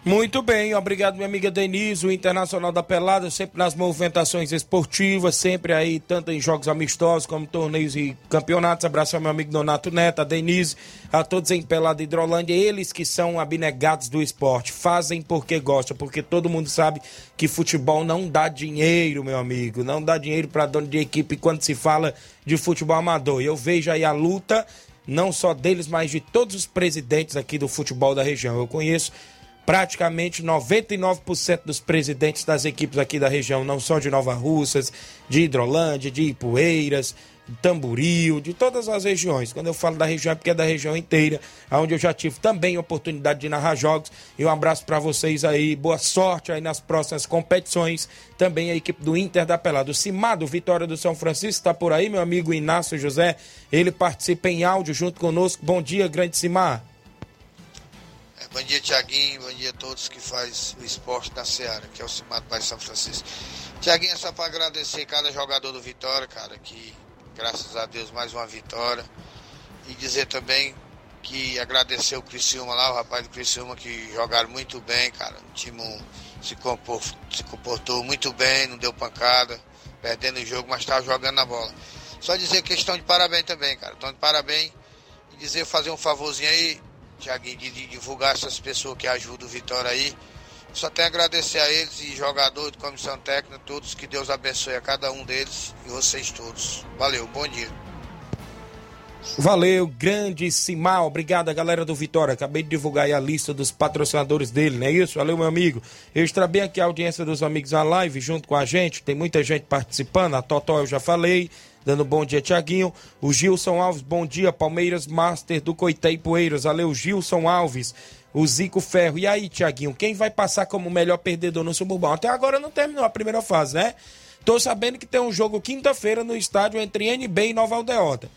Muito bem, obrigado minha amiga Denise, o Internacional da Pelada, sempre nas movimentações esportivas, sempre aí, tanto em jogos amistosos como torneios e campeonatos. Abraço ao meu amigo Donato Neto, a Denise, a todos em Pelada Hidrolândia, eles que são abnegados do esporte, fazem porque gostam, porque todo mundo sabe que futebol não dá dinheiro, meu amigo, não dá dinheiro para dono de equipe quando se fala de futebol amador. Eu vejo aí a luta, não só deles, mas de todos os presidentes aqui do futebol da região. Eu conheço praticamente 99% dos presidentes das equipes aqui da região, não só de Nova Russas, de Hidrolândia, de Ipueiras, de de todas as regiões. Quando eu falo da região é porque é da região inteira, onde eu já tive também oportunidade de narrar jogos. E um abraço para vocês aí, boa sorte aí nas próximas competições. Também a equipe do Inter da Pelada. O Cimado, Vitória do São Francisco, está por aí, meu amigo Inácio José. Ele participa em áudio junto conosco. Bom dia, grande Cimar. É, bom dia, Tiaguinho. Bom dia a todos que faz o esporte da Seara, que é o Cimado Bairro São Francisco. Tiaguinho, é só para agradecer cada jogador do Vitória, cara, que graças a Deus mais uma vitória. E dizer também que agradecer o Criciúma lá, o rapaz do Criciúma, que jogaram muito bem, cara. O time se, compor, se comportou muito bem, não deu pancada, perdendo o jogo, mas estava jogando na bola. Só dizer que estão de parabéns também, cara. Estão de parabéns. E dizer, fazer um favorzinho aí, Tiaguinho, de, de divulgar essas pessoas que ajudam o Vitória aí. Só tenho a agradecer a eles e jogador de comissão técnica, todos, que Deus abençoe a cada um deles e vocês todos. Valeu, bom dia. Valeu, grande Simar. Obrigado, galera do Vitória. Acabei de divulgar aí a lista dos patrocinadores dele, não é isso? Valeu, meu amigo. Eu bem aqui a audiência dos amigos na live junto com a gente. Tem muita gente participando. A Totó eu já falei. Dando bom dia, Tiaguinho. O Gilson Alves, bom dia. Palmeiras Master do Coité e Poeiras. Valeu, Gilson Alves. O Zico Ferro. E aí, Tiaguinho, quem vai passar como melhor perdedor no Suburbão? Até agora não terminou a primeira fase, né? Tô sabendo que tem um jogo quinta-feira no estádio entre NB e Nova Aldeota.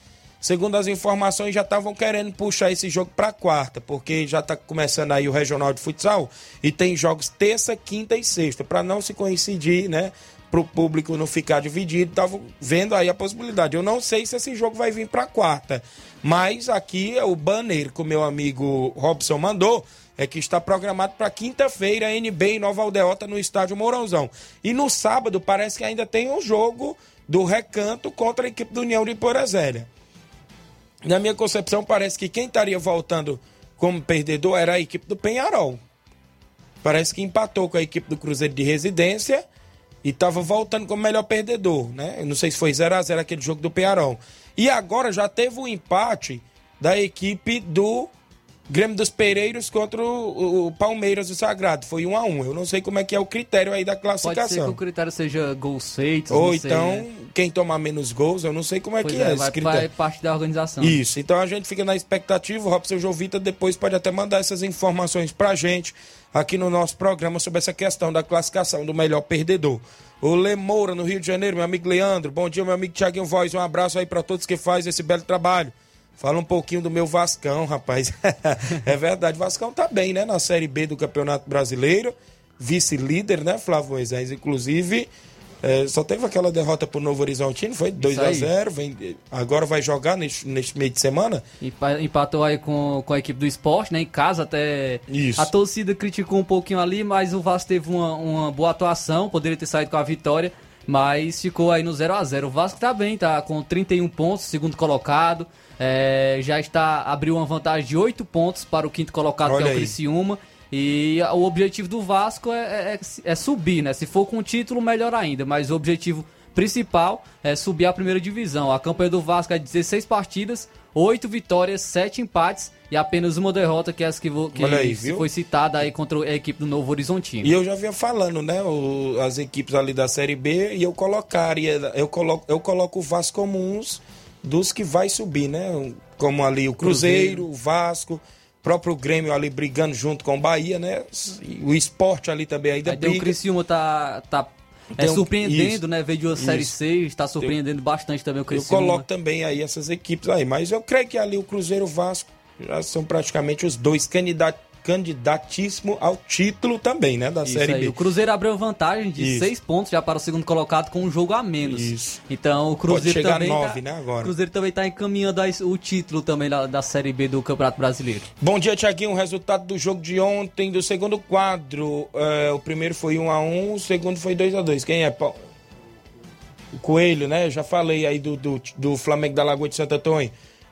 Segundo as informações, já estavam querendo puxar esse jogo para quarta, porque já está começando aí o regional de futsal e tem jogos terça, quinta e sexta, para não se coincidir, né? Para o público não ficar dividido, estavam vendo aí a possibilidade. Eu não sei se esse jogo vai vir para quarta, mas aqui é o banner que o meu amigo Robson mandou é que está programado para quinta-feira, NB em Nova Aldeota, no estádio Mourãozão. E no sábado parece que ainda tem um jogo do Recanto contra a equipe do União de Porazélia. Na minha concepção, parece que quem estaria voltando como perdedor era a equipe do Penharol. Parece que empatou com a equipe do Cruzeiro de Residência e estava voltando como melhor perdedor, né? Eu não sei se foi 0 a 0 aquele jogo do Penharol. E agora já teve o um empate da equipe do Grêmio dos Pereiros contra o, o Palmeiras do Sagrado. Foi um a um. Eu não sei como é que é o critério aí da Pode ser que classificação. o critério seja gols feitos. Ou não sei, então, né? quem tomar menos gols, eu não sei como é Pois que é, é, vai, esse critério. vai parte da organização. Isso, então a gente fica na expectativa. O Robson Jovita depois pode até mandar essas informações pra gente aqui no nosso programa sobre essa questão da classificação do melhor perdedor. O Lemoura, no Rio de Janeiro, meu amigo Leandro. Bom dia, meu amigo Tiaguinho Voz. Um abraço aí pra todos que fazem esse belo trabalho. Fala um pouquinho do meu Vascão, rapaz. é verdade, o Vascão tá bem, né? Na Série B do Campeonato Brasileiro. Vice-líder, né, Flávio Moisés? Inclusive, é, só teve aquela derrota pro Novo Horizontino, foi 2 a aí. 0 vem, Agora vai jogar neste, neste meio de semana. Empa- Empatou aí com, com a equipe do esporte, né? Em casa até. Isso. A torcida criticou um pouquinho ali, mas o Vasco teve uma, uma boa atuação, poderia ter saído com a vitória, mas ficou aí no 0 a 0 O Vasco tá bem, tá com 31 pontos, segundo colocado. é, já está abriu uma vantagem de 8 pontos para o quinto colocado, Olha que é o aí. E o objetivo do Vasco é, é- é subir, né? Se for com título, melhor ainda. Mas o objetivo principal é subir à primeira divisão. A campanha do Vasco é de 16 partidas, 8 vitórias, 7 empates e apenas uma derrota, que é essa que, vo- que aí, foi citada aí contra a equipe do Novo Horizontino. E eu já vinha falando, né? o- as equipes ali da Série B, e eu colocaria, eu coloco, eu coloco o Vasco como uns dos que vai subir, né? Como ali o Cruzeiro, o Vasco, próprio Grêmio ali brigando junto com o Bahia, né? O esporte ali também ainda Aí tem o briga. Criciúma tá, tá é, um- surpreendendo, isso, né? Veio de uma Série isso. C, está surpreendendo bastante também o Eu Criciúma. coloco também aí essas equipes aí, mas eu creio que ali o Cruzeiro Vasco já são praticamente os dois candidat, candidatíssimos ao título também, né? Da Isso Série aí. B. O Cruzeiro abriu vantagem de Isso. 6 pontos já para o segundo colocado com um jogo a menos. Isso. Então o Cruzeiro a também nove, tá, né, agora. O Cruzeiro também está encaminhando o título também da, da Série B do Campeonato Brasileiro. Bom dia, Tiaguinho. O resultado do jogo de ontem, do segundo quadro. é, o primeiro foi 1 a 1 o segundo foi 2 a 2 Quem é? Paulo? O Coelho, né? Já falei aí do, do, do Flamengo da Lagoa de Santo Antônio.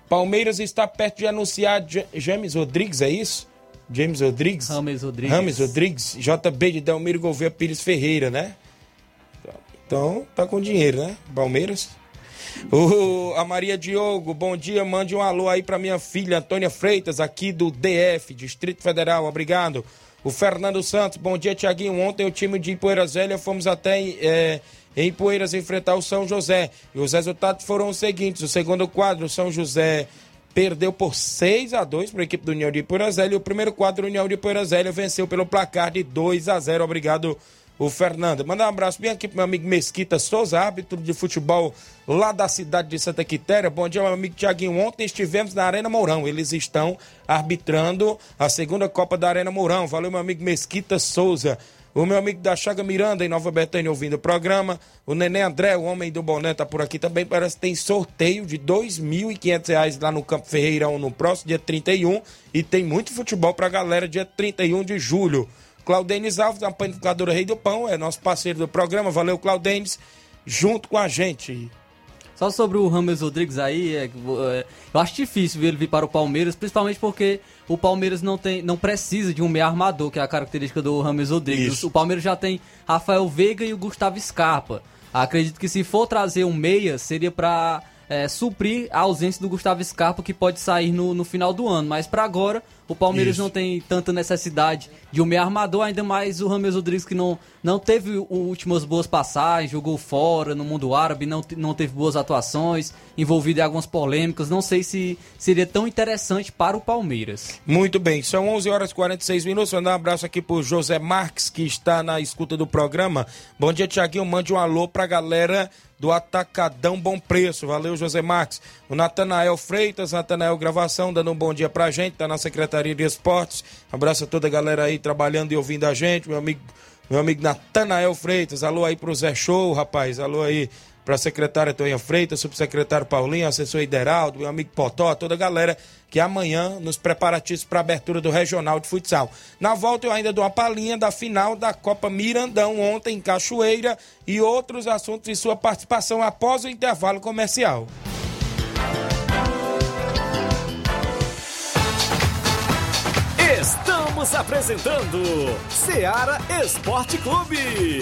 Palmeiras está perto de anunciar Ja- James Rodrigues, é isso? James Rodrigues? Rames Rodrigues. Rames Rodrigues, JB de Delmiro Gouveia Pires Ferreira, né? Então, tá com dinheiro, né? Palmeiras. O, a Maria Diogo, bom dia. Mande um alô aí pra minha filha Antônia Freitas, aqui do DF, Distrito Federal. Obrigado. O Fernando Santos, bom dia, Tiaguinho. Ontem o time de Poeiras Velha fomos até é, em Poeiras enfrentar o São José. E os resultados foram os seguintes: o segundo quadro, São José perdeu por 6 a 2 para a equipe do União de Poeiras. E o primeiro quadro, o União de Poeiras venceu pelo placar de 2 a 0 Obrigado, o Fernando. Mandar um abraço bem aqui pro meu amigo Mesquita Souza, árbitro de futebol lá da cidade de Santa Quitéria. Bom dia, meu amigo Tiaguinho. Ontem estivemos na Arena Mourão. Eles estão arbitrando a segunda Copa da Arena Mourão. Valeu, meu amigo Mesquita Souza. O meu amigo da Chaga Miranda, em Nova Betânia, ouvindo o programa. O Nenê André, o homem do boné, tá por aqui também. Parece que tem sorteio de 2.500 reais lá no Campo Ferreirão no próximo dia 31. E tem muito futebol pra galera dia 31 de julho. Claudenis Alves, da panificadora Rei do Pão, é nosso parceiro do programa. Valeu, Claudenis, junto com a gente. Só sobre o Rames Rodrigues aí, é, é, eu acho difícil ver ele vir para o Palmeiras, principalmente porque o Palmeiras não, tem, não precisa de um meio armador, que é a característica do Rames Rodrigues. Isso. O Palmeiras já tem Rafael Veiga e o Gustavo Scarpa. Acredito que se for trazer um meia, seria para suprir a ausência do Gustavo Scarpa, que pode sair no, no final do ano. Mas para agora, o Palmeiras Isso. não tem tanta necessidade de um meio armador, ainda mais o Rames Rodrigues que não, não teve o- últimas boas passagens, jogou fora no mundo árabe, não, não teve boas atuações, envolvido em algumas polêmicas. Não sei se seria tão interessante para o Palmeiras. Muito bem, são 11 horas e 46 minutos. Mandar um abraço aqui pro José Marques, que está na escuta do programa. Bom dia, Tiaguinho. Mande um alô pra galera do Atacadão Bom Preço. Valeu, José Marques. O Natanael Freitas, Natanael Gravação, dando um bom dia pra gente, tá na Secretaria de Esportes. Abraço a toda a galera aí trabalhando e ouvindo a gente. Meu amigo, meu amigo Natanael Freitas. Alô aí pro Zé Show, rapaz. Alô aí para a secretária Tonha Freitas, subsecretário Paulinho, assessor Ideraldo, meu amigo Potó, toda a galera que amanhã nos preparativos para a abertura do Regional de Futsal. Na volta eu ainda dou uma palhinha da final da Copa Mirandão ontem em Cachoeira e outros assuntos e sua participação após o intervalo comercial. Estamos apresentando Seara Esporte Clube.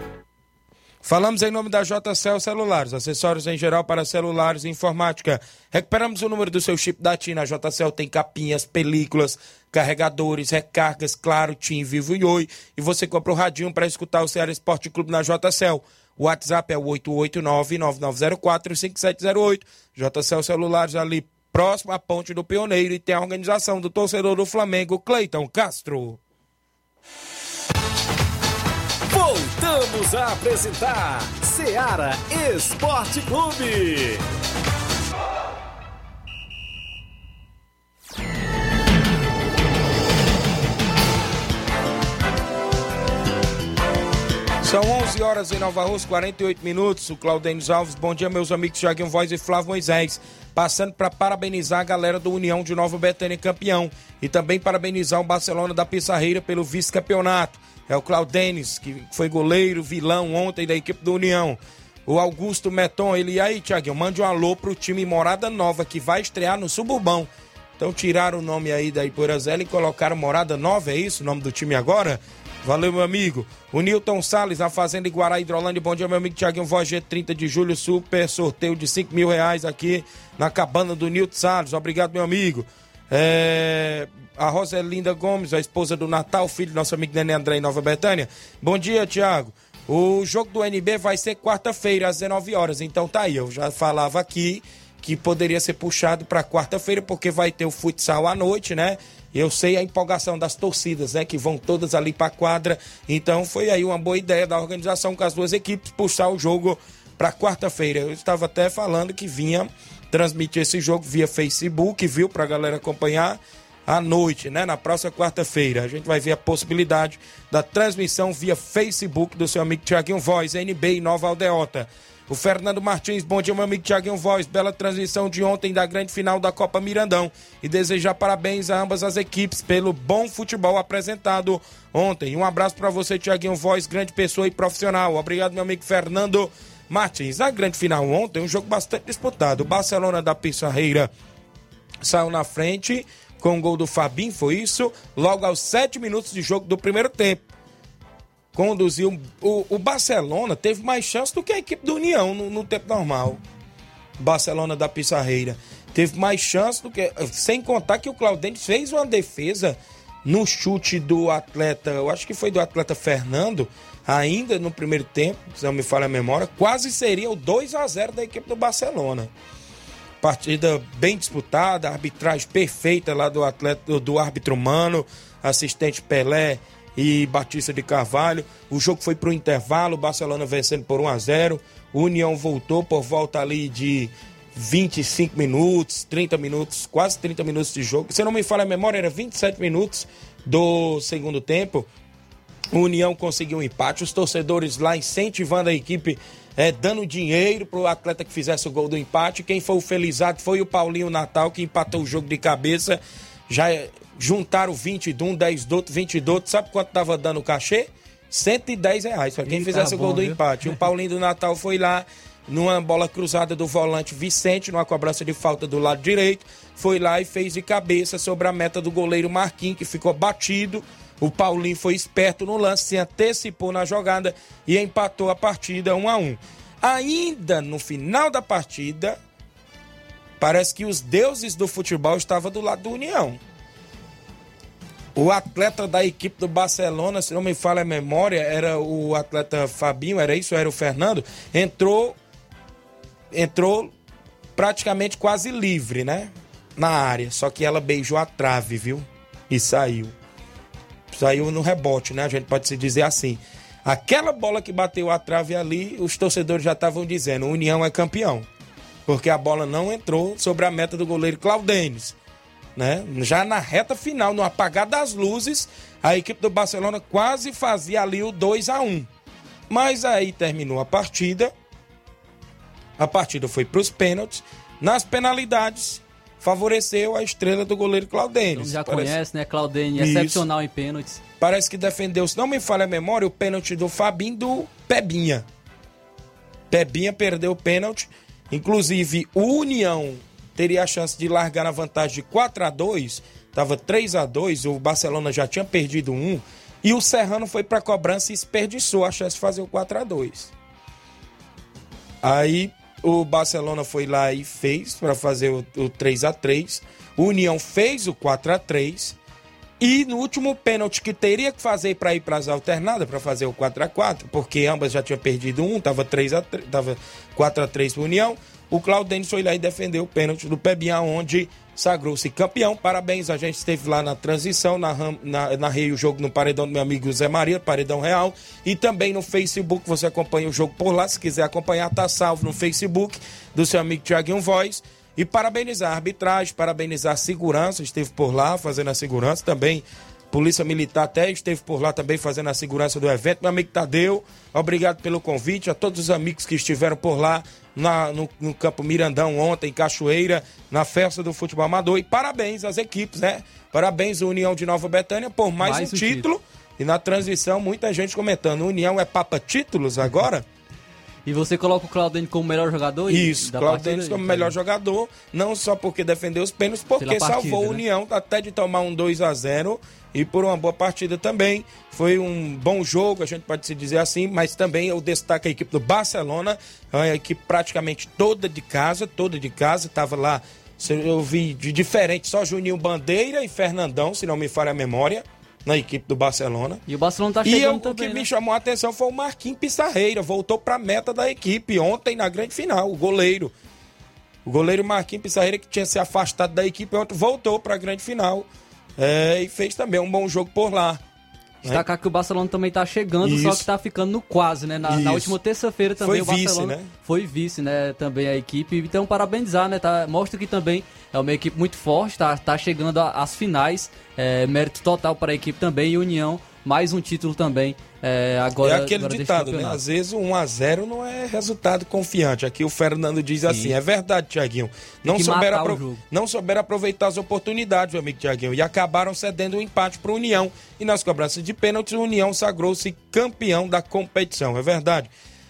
Falamos em nome da JCL Celulares, acessórios em geral para celulares e informática. Recuperamos o número do seu chip da TIM. A JCL tem capinhas, películas, carregadores, recargas, claro, TIM, Vivo e Oi. E você compra o radinho para escutar o Ceará Esporte Clube na JCL. O WhatsApp é o 889-9904-5708. JCL Celulares ali próximo à ponte do Pioneiro e tem a organização do torcedor do Flamengo, Cleiton Castro. Voltamos a apresentar Seara Esporte Clube. São 11 horas em Nova Rússia, 48 minutos. O Claudênio Alves, bom dia, meus amigos Thiaguinho Voz e Flávio Moisés. Passando para parabenizar a galera do União de Nova Betânia campeão. E também parabenizar o Barcelona da Pissarreira pelo vice-campeonato. É o Claudênis, que foi goleiro, vilão ontem da equipe do União. O Augusto Meton, ele, aí, Thiaguinho, mande um alô pro time Morada Nova, que vai estrear no Suburbão. Então tiraram o nome aí da Iporazela e colocaram Morada Nova, é isso o nome do time agora? Valeu, meu amigo. O Nilton Salles, na Fazenda Iguará, Hidrolândia. Bom dia, meu amigo Tiaguinho Voz G, 30 de julho, super sorteio de 5 mil reais aqui na cabana do Nilton Salles. Obrigado, meu amigo. É... A Roselinda Gomes, a esposa do Natal, filho do nosso amigo Nenê André em Nova Betânia. Bom dia, Tiago. O jogo do NB vai ser quarta-feira, às 19 horas. Então tá aí, eu já falava aqui que poderia ser puxado para quarta-feira, porque vai ter o futsal à noite, né? Eu sei a empolgação das torcidas, né? Que vão todas ali para a quadra. Então foi aí uma boa ideia da organização com as duas equipes puxar o jogo para quarta-feira. Eu estava até falando que vinha transmitir esse jogo via Facebook, viu? Para a galera acompanhar à noite, né? Na próxima quarta-feira. A gente vai ver a possibilidade da transmissão via Facebook do seu amigo Tiaguinho Voz, NB e Nova Aldeota. O Fernando Martins, bom dia, meu amigo Tiaguinho Voz. Bela transmissão de ontem da grande final da Copa Mirandão. E desejar parabéns a ambas as equipes pelo bom futebol apresentado ontem. Um abraço para você, Tiaguinho Voz, grande pessoa e profissional. Obrigado, meu amigo Fernando Martins. A grande final ontem, um jogo bastante disputado. O Barcelona da Pissarreira saiu na frente com o gol do Fabinho, foi isso, logo aos sete minutos de jogo do primeiro tempo conduziu. O, o, Barcelona teve mais chance do que a equipe do União no, no tempo normal. Barcelona da Pissarreira. Teve mais chance do que. Sem contar que o Claudente fez uma defesa no chute do atleta, eu acho que foi do atleta Fernando, ainda no primeiro tempo, se não me falha a memória, quase seria o 2 a 0 da equipe do Barcelona. Partida bem disputada, arbitragem perfeita lá do atleta do árbitro humano, assistente Pelé e Batista de Carvalho. O jogo foi para o intervalo, o Barcelona vencendo por 1 a 0 O União voltou por volta ali de 25 minutos, 30 minutos, quase 30 minutos de jogo. Se não me falha a memória, era 27 minutos do segundo tempo. O União conseguiu um empate, os torcedores lá incentivando a equipe, é, dando dinheiro para o atleta que fizesse o gol do empate. Quem foi o felizado foi o Paulinho Natal, que empatou o jogo de cabeça. Já juntaram 20 de um, 10 do outro, 20 do outro. Sabe quanto tava dando o cachê? 110 reais para quem fizesse o gol do viu? empate. O Paulinho do Natal foi lá numa bola cruzada do volante Vicente, numa cobrança de falta do lado direito. Foi lá e fez de cabeça sobre a meta do goleiro Marquinhos, que ficou batido. O Paulinho foi esperto no lance, se antecipou na jogada e empatou a partida 1 a 1. Ainda no final da partida, parece que os deuses do futebol estavam do lado do União. O atleta da equipe do Barcelona, se não me falha a memória, era o atleta Fabinho, era isso? Era o Fernando? Entrou entrou praticamente quase livre, né? Na área. Só que ela beijou a trave, viu? E saiu. Saiu no rebote, né? A gente pode se dizer assim. Aquela bola que bateu a trave ali, os torcedores já estavam dizendo: União é campeão. Porque a bola não entrou sobre a meta do goleiro Claudênis. Né? Já na reta final, no apagar das luzes, a equipe do Barcelona quase fazia ali o 2 a 1 Mas aí terminou a partida. A partida foi para os pênaltis. Nas penalidades, favoreceu a estrela do goleiro Claudênis. Já Parece- conhece, né? Claudene, Isso. excepcional em pênaltis. Parece que defendeu, se não me falha a memória, o pênalti do Fabinho do Pebinha. Pebinha perdeu o pênalti. Inclusive, o União teria a chance de largar na vantagem de 4 a 2 Tava 3 a 2 o Barcelona já tinha perdido um. E o Serrano foi pra cobrança e desperdiçou a chance de fazer o 4 a 2 Aí o Barcelona foi lá e fez para fazer o, o 3 a 3 O União fez o 4 a 3 e no último pênalti que teria que fazer para ir para as alternadas, para fazer o 4 a 4 porque ambas já tinham perdido um, tava 3 a 3, tava 4 a 3 para União. O Claudênis foi lá e defendeu o pênalti do Pebinha, onde sagrou-se campeão. Parabéns, a gente esteve lá na transição, narram- na, narrei o jogo no paredão do meu amigo Zé Maria, paredão real, e também no Facebook, você acompanha o jogo por lá, se quiser acompanhar, tá salvo no Facebook do seu amigo Tiaguinho Voz. E parabenizar a arbitragem, parabenizar a segurança, esteve por lá fazendo a segurança também. Polícia Militar até esteve por lá também fazendo a segurança do evento. Meu amigo Tadeu, obrigado pelo convite. A todos os amigos que estiveram por lá na- no, no Campo Mirandão ontem, em Cachoeira, na festa do futebol amador. E parabéns às equipes, né? Parabéns à União de Nova Betânia por mais, Mais um um título. E na transição, muita gente comentando: União é papa títulos agora? E você coloca o Claudene como melhor jogador? Isso, partida? como melhor jogador, não só porque defendeu os pênaltis, porque partida, salvou a né? União até de tomar um 2 a 0 e por uma boa partida também. Foi um bom jogo, a gente pode se dizer assim, mas também eu destaco a equipe do Barcelona, a equipe praticamente toda de casa, toda de casa, estava lá, eu vi de diferente, só Juninho Bandeira e Fernandão, se não me falha a memória, na equipe do Barcelona. E o Barcelona tá E eu, chegando o também, que né? me chamou a atenção foi o Marquinhos Pissarreira, voltou para a meta da equipe ontem na grande final, o goleiro. O goleiro Marquinhos Pissarreira, que tinha se afastado da equipe ontem, voltou para a grande final é, e fez também um bom jogo por lá. Destacar que o Barcelona também tá chegando, só Isso. que tá ficando no quase, né? Na, na última terça-feira também Foi o vice, Barcelona né? foi vice, né? Também a equipe. Então, parabenizar, né? Tá, mostra que também é uma equipe muito forte, tá, tá chegando às finais. É, mérito total para a equipe também. E União, mais um título também. É, agora, é aquele agora ditado, né? Às vezes o 1x0 não é resultado confiante. Aqui o Fernando diz assim: é verdade, Tiaguinho. Não, o apro- não souberam aproveitar as oportunidades, meu amigo Tiaguinho. E acabaram cedendo o empate para o União. E nas cobranças de pênaltis, o União sagrou-se campeão da competição. É verdade.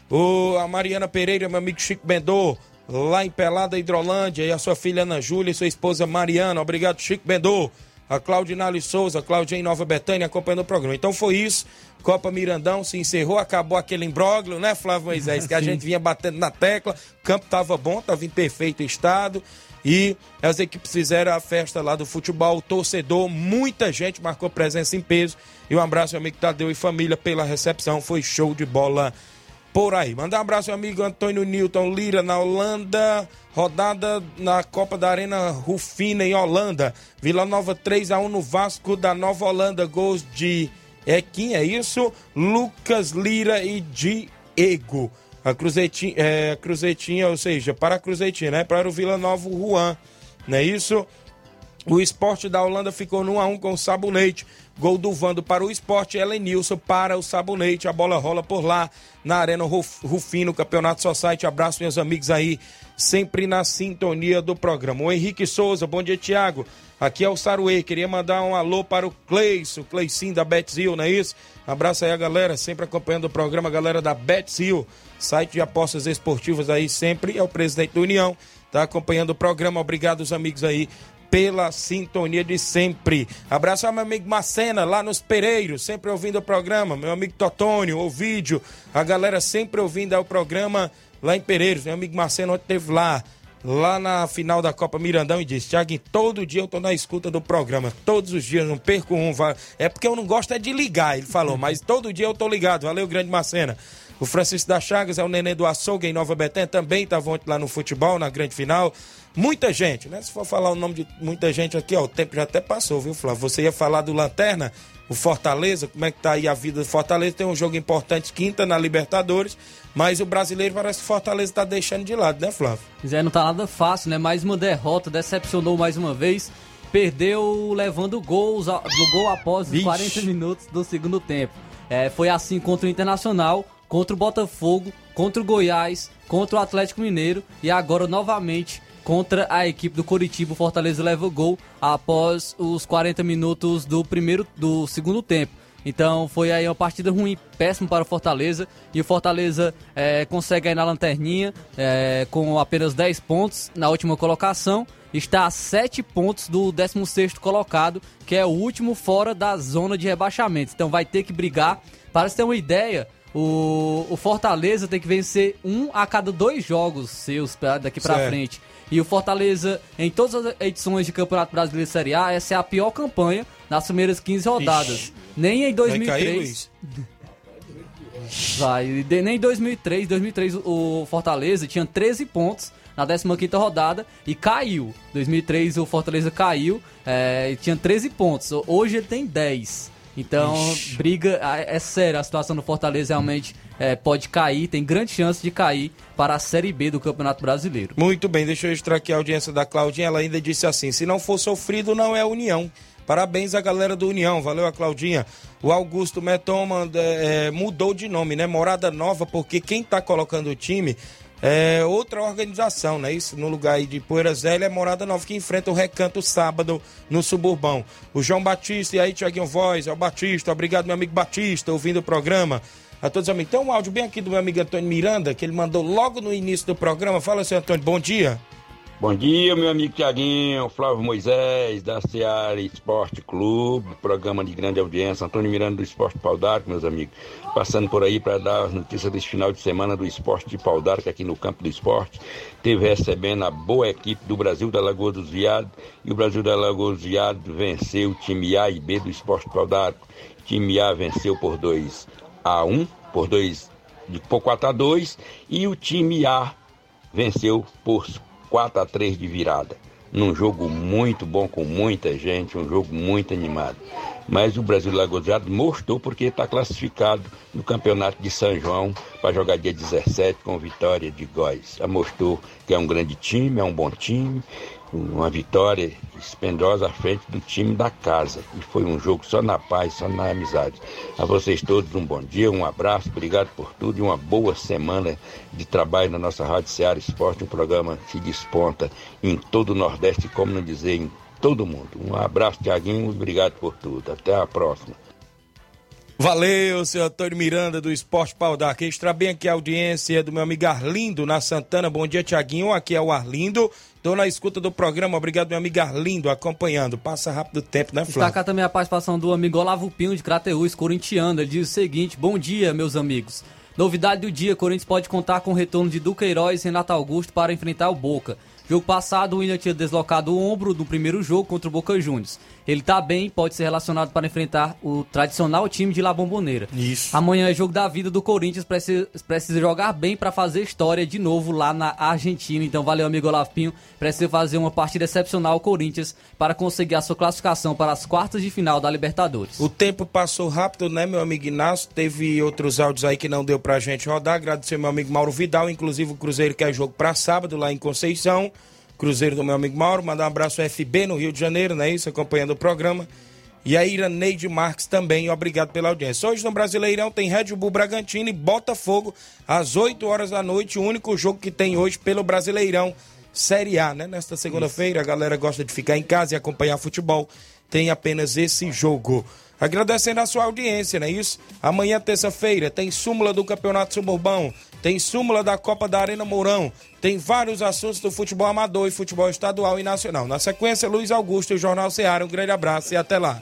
O, a Mariana Pereira, meu amigo Chico Bendô, lá em Pelada, Hidrolândia, e a sua filha Ana Júlia e sua esposa Mariana. Obrigado, Chico Bendô. A Claudinale Souza, a Claudinha em Nova Betânia acompanhando o programa. Então foi isso. Copa Mirandão se encerrou, acabou aquele imbróglio, né, Flávio Moisés? Que a gente vinha batendo na tecla. O campo tava bom, tava em perfeito estado. E as equipes fizeram a festa lá do futebol, o torcedor, muita gente marcou presença em peso. E um abraço, meu amigo Tadeu e família, pela recepção. Foi show de bola por aí. Mandar um abraço ao amigo Antônio Newton Lira na Holanda. Rodada na Copa da Arena Rufina em Holanda. Vila Nova 3 a 1 no Vasco da Nova Holanda. Gols de é quem é isso? Lucas Lira e Diego. A é, Cruzetinha, ou seja, para a Cruzetinha, né? Para o Vila Nova o Juan. Não é isso? O esporte da Holanda ficou no 1x1 com o Sabonete. Gol do Vando para o esporte, Helenilson para o Sabonete. A bola rola por lá na Arena Ruf- Rufino, Campeonato Society. Abraço, meus amigos aí, sempre na sintonia do programa. O Henrique Souza, bom dia, Tiago. Aqui é o Saruê. Queria mandar um alô para o Cleiso, Cleicinho da Betzil, não é isso? Abraço aí a galera, sempre acompanhando o programa, a galera da Betzil, site de apostas esportivas aí, sempre é o presidente da União. Tá acompanhando o programa. Obrigado, os amigos aí, pela sintonia de sempre. Abraço ao meu amigo Macena, lá nos Pereiros, sempre ouvindo o programa. Meu amigo Totônio, o vídeo, a galera sempre ouvindo o programa lá em Pereiros. Meu amigo Macena ontem esteve lá, lá na final da Copa Mirandão e disse: Tiago, todo dia eu tô na escuta do programa, todos os dias, não perco um. É porque eu não gosto é de ligar, ele falou, mas todo dia eu tô ligado. Valeu, grande Macena. O Francisco da Chagas é o neném do Açougue em Nova Betânia, também estava ontem lá no futebol, na grande final. Muita gente, né? Se for falar o nome de muita gente aqui, ó, o tempo já até passou, viu, Flávio? Você ia falar do Lanterna, o Fortaleza, como é que tá aí a vida do Fortaleza? Tem um jogo importante quinta na Libertadores, mas o brasileiro parece que o Fortaleza tá deixando de lado, né, Flávio? Zé, não tá nada fácil, né? Mais uma derrota, decepcionou mais uma vez. Perdeu levando gols do gol após os 40 minutos do segundo tempo. É, foi assim contra o Internacional, contra o Botafogo, contra o Goiás, contra o Atlético Mineiro e agora novamente contra a equipe do Coritiba. O Fortaleza leva gol após os 40 minutos do primeiro do segundo tempo. Então foi aí uma partida ruim, péssimo para o Fortaleza. E o Fortaleza é, consegue aí na lanterninha é, com apenas 10 pontos na última colocação. Está a 7 pontos do 16 colocado, que é o último fora da zona de rebaixamento. Então vai ter que brigar. Para você ter uma ideia, o, o Fortaleza tem que vencer um a cada dois jogos seus pra, daqui para frente. E o Fortaleza, em todas as edições de Campeonato Brasileiro Série A, essa é a pior campanha nas primeiras 15 rodadas. Ixi. Nem em 2003. Vai, Vai, nem em 2003, 2003 o Fortaleza tinha 13 pontos na 15ª rodada e caiu. 2003 o Fortaleza caiu é, e tinha 13 pontos. Hoje ele tem 10. Então, Ixi. briga. É sério, a situação do Fortaleza realmente é, pode cair, tem grande chance de cair para a Série B do Campeonato Brasileiro. Muito bem, deixa eu extrair aqui a audiência da Claudinha. Ela ainda disse assim: se não for sofrido, não é união. Parabéns à galera do União, valeu a Claudinha. O Augusto Metoma é, mudou de nome, né? Morada Nova, porque quem tá colocando o time é outra organização, né? Isso no lugar aí de Poeira Zélia é Morada Nova que enfrenta o Recanto sábado no Suburbão. O João Batista e aí Tiaguinho Voz, é o Batista, obrigado meu amigo Batista, ouvindo o programa. A todos os amigos. Tem um áudio bem aqui do meu amigo Antônio Miranda, que ele mandou logo no início do programa. Fala, senhor Antônio, bom dia. Bom dia, meu amigo Tiaguinho, Flávio Moisés, da Seara Esporte Clube, programa de grande audiência, Antônio Miranda do Esporte Pau d'Arco, meus amigos. Passando por aí para dar as notícias desse final de semana do Esporte de Pau d'Arco aqui no Campo do Esporte. Teve recebendo a boa equipe do Brasil da Lagoa dos Viados e o Brasil da Lagoa dos Viados venceu o time A e B do Esporte Pau d'Arco. Time A venceu por 2 a 1, por 2 por 4 a 2 e o time A venceu por 4 a 3 de virada. Num jogo muito bom, com muita gente, um jogo muito animado. Mas o Brasil Lagosado mostrou porque está classificado no Campeonato de São João para jogar dia 17 com vitória de Góis. Mostrou que é um grande time, é um bom time uma vitória esplendorosa à frente do time da casa. E foi um jogo só na paz, só na amizade. A vocês todos um bom dia, um abraço, obrigado por tudo e uma boa semana de trabalho na nossa Rádio Seara Esporte, um programa que desponta em todo o Nordeste, como não dizer, em todo mundo. Um abraço, Tiaguinho, obrigado por tudo. Até a próxima. Valeu, seu Antônio Miranda do Esporte Pau D'Arco. Extra bem aqui a audiência do meu amigo Arlindo na Santana. Bom dia, Tiaguinho. Aqui é o Arlindo. Estou na escuta do programa. Obrigado, meu amigo Arlindo, acompanhando. Passa rápido o tempo, né, Flávio? Destacar também a participação do amigo Olavo Pinho de Crateús, corintiano. Ele diz o seguinte: Bom dia, meus amigos. Novidade do dia: Corinthians pode contar com o retorno de Duqueiroz e Renato Augusto para enfrentar o Boca. Jogo passado, o William tinha deslocado o ombro no primeiro jogo contra o Boca Juniors. Ele tá bem, pode ser relacionado para enfrentar o tradicional time de La Bombonera. Isso. Amanhã é jogo da vida do Corinthians, precisa, precisa jogar bem para fazer história de novo lá na Argentina. Então valeu, amigo Olavinho. Precisa fazer uma partida excepcional o Corinthians para conseguir a sua classificação para as quartas de final da Libertadores. O tempo passou rápido, né, meu amigo Inácio? Teve outros áudios aí que não deu pra gente rodar. Agradecer meu amigo Mauro Vidal, inclusive o Cruzeiro quer jogo para sábado lá em Conceição. Cruzeiro do meu amigo Mauro. Mandar um abraço ao FB no Rio de Janeiro, não é isso? Acompanhando o programa. E a Iraneide Marques também, obrigado pela audiência. Hoje no Brasileirão tem Red Bull Bragantino e Botafogo às 8 horas da noite, o único jogo que tem hoje pelo Brasileirão Série A, né? Nesta segunda-feira a galera gosta de ficar em casa e acompanhar futebol. Tem apenas esse jogo. Agradecendo a sua audiência, não é isso? Amanhã, terça-feira, tem súmula do Campeonato Suburbão tem súmula da Copa da Arena Mourão, tem vários assuntos do futebol amador e futebol estadual e nacional. Na sequência, Luiz Augusto e o Jornal Ceará. Um grande abraço e até lá.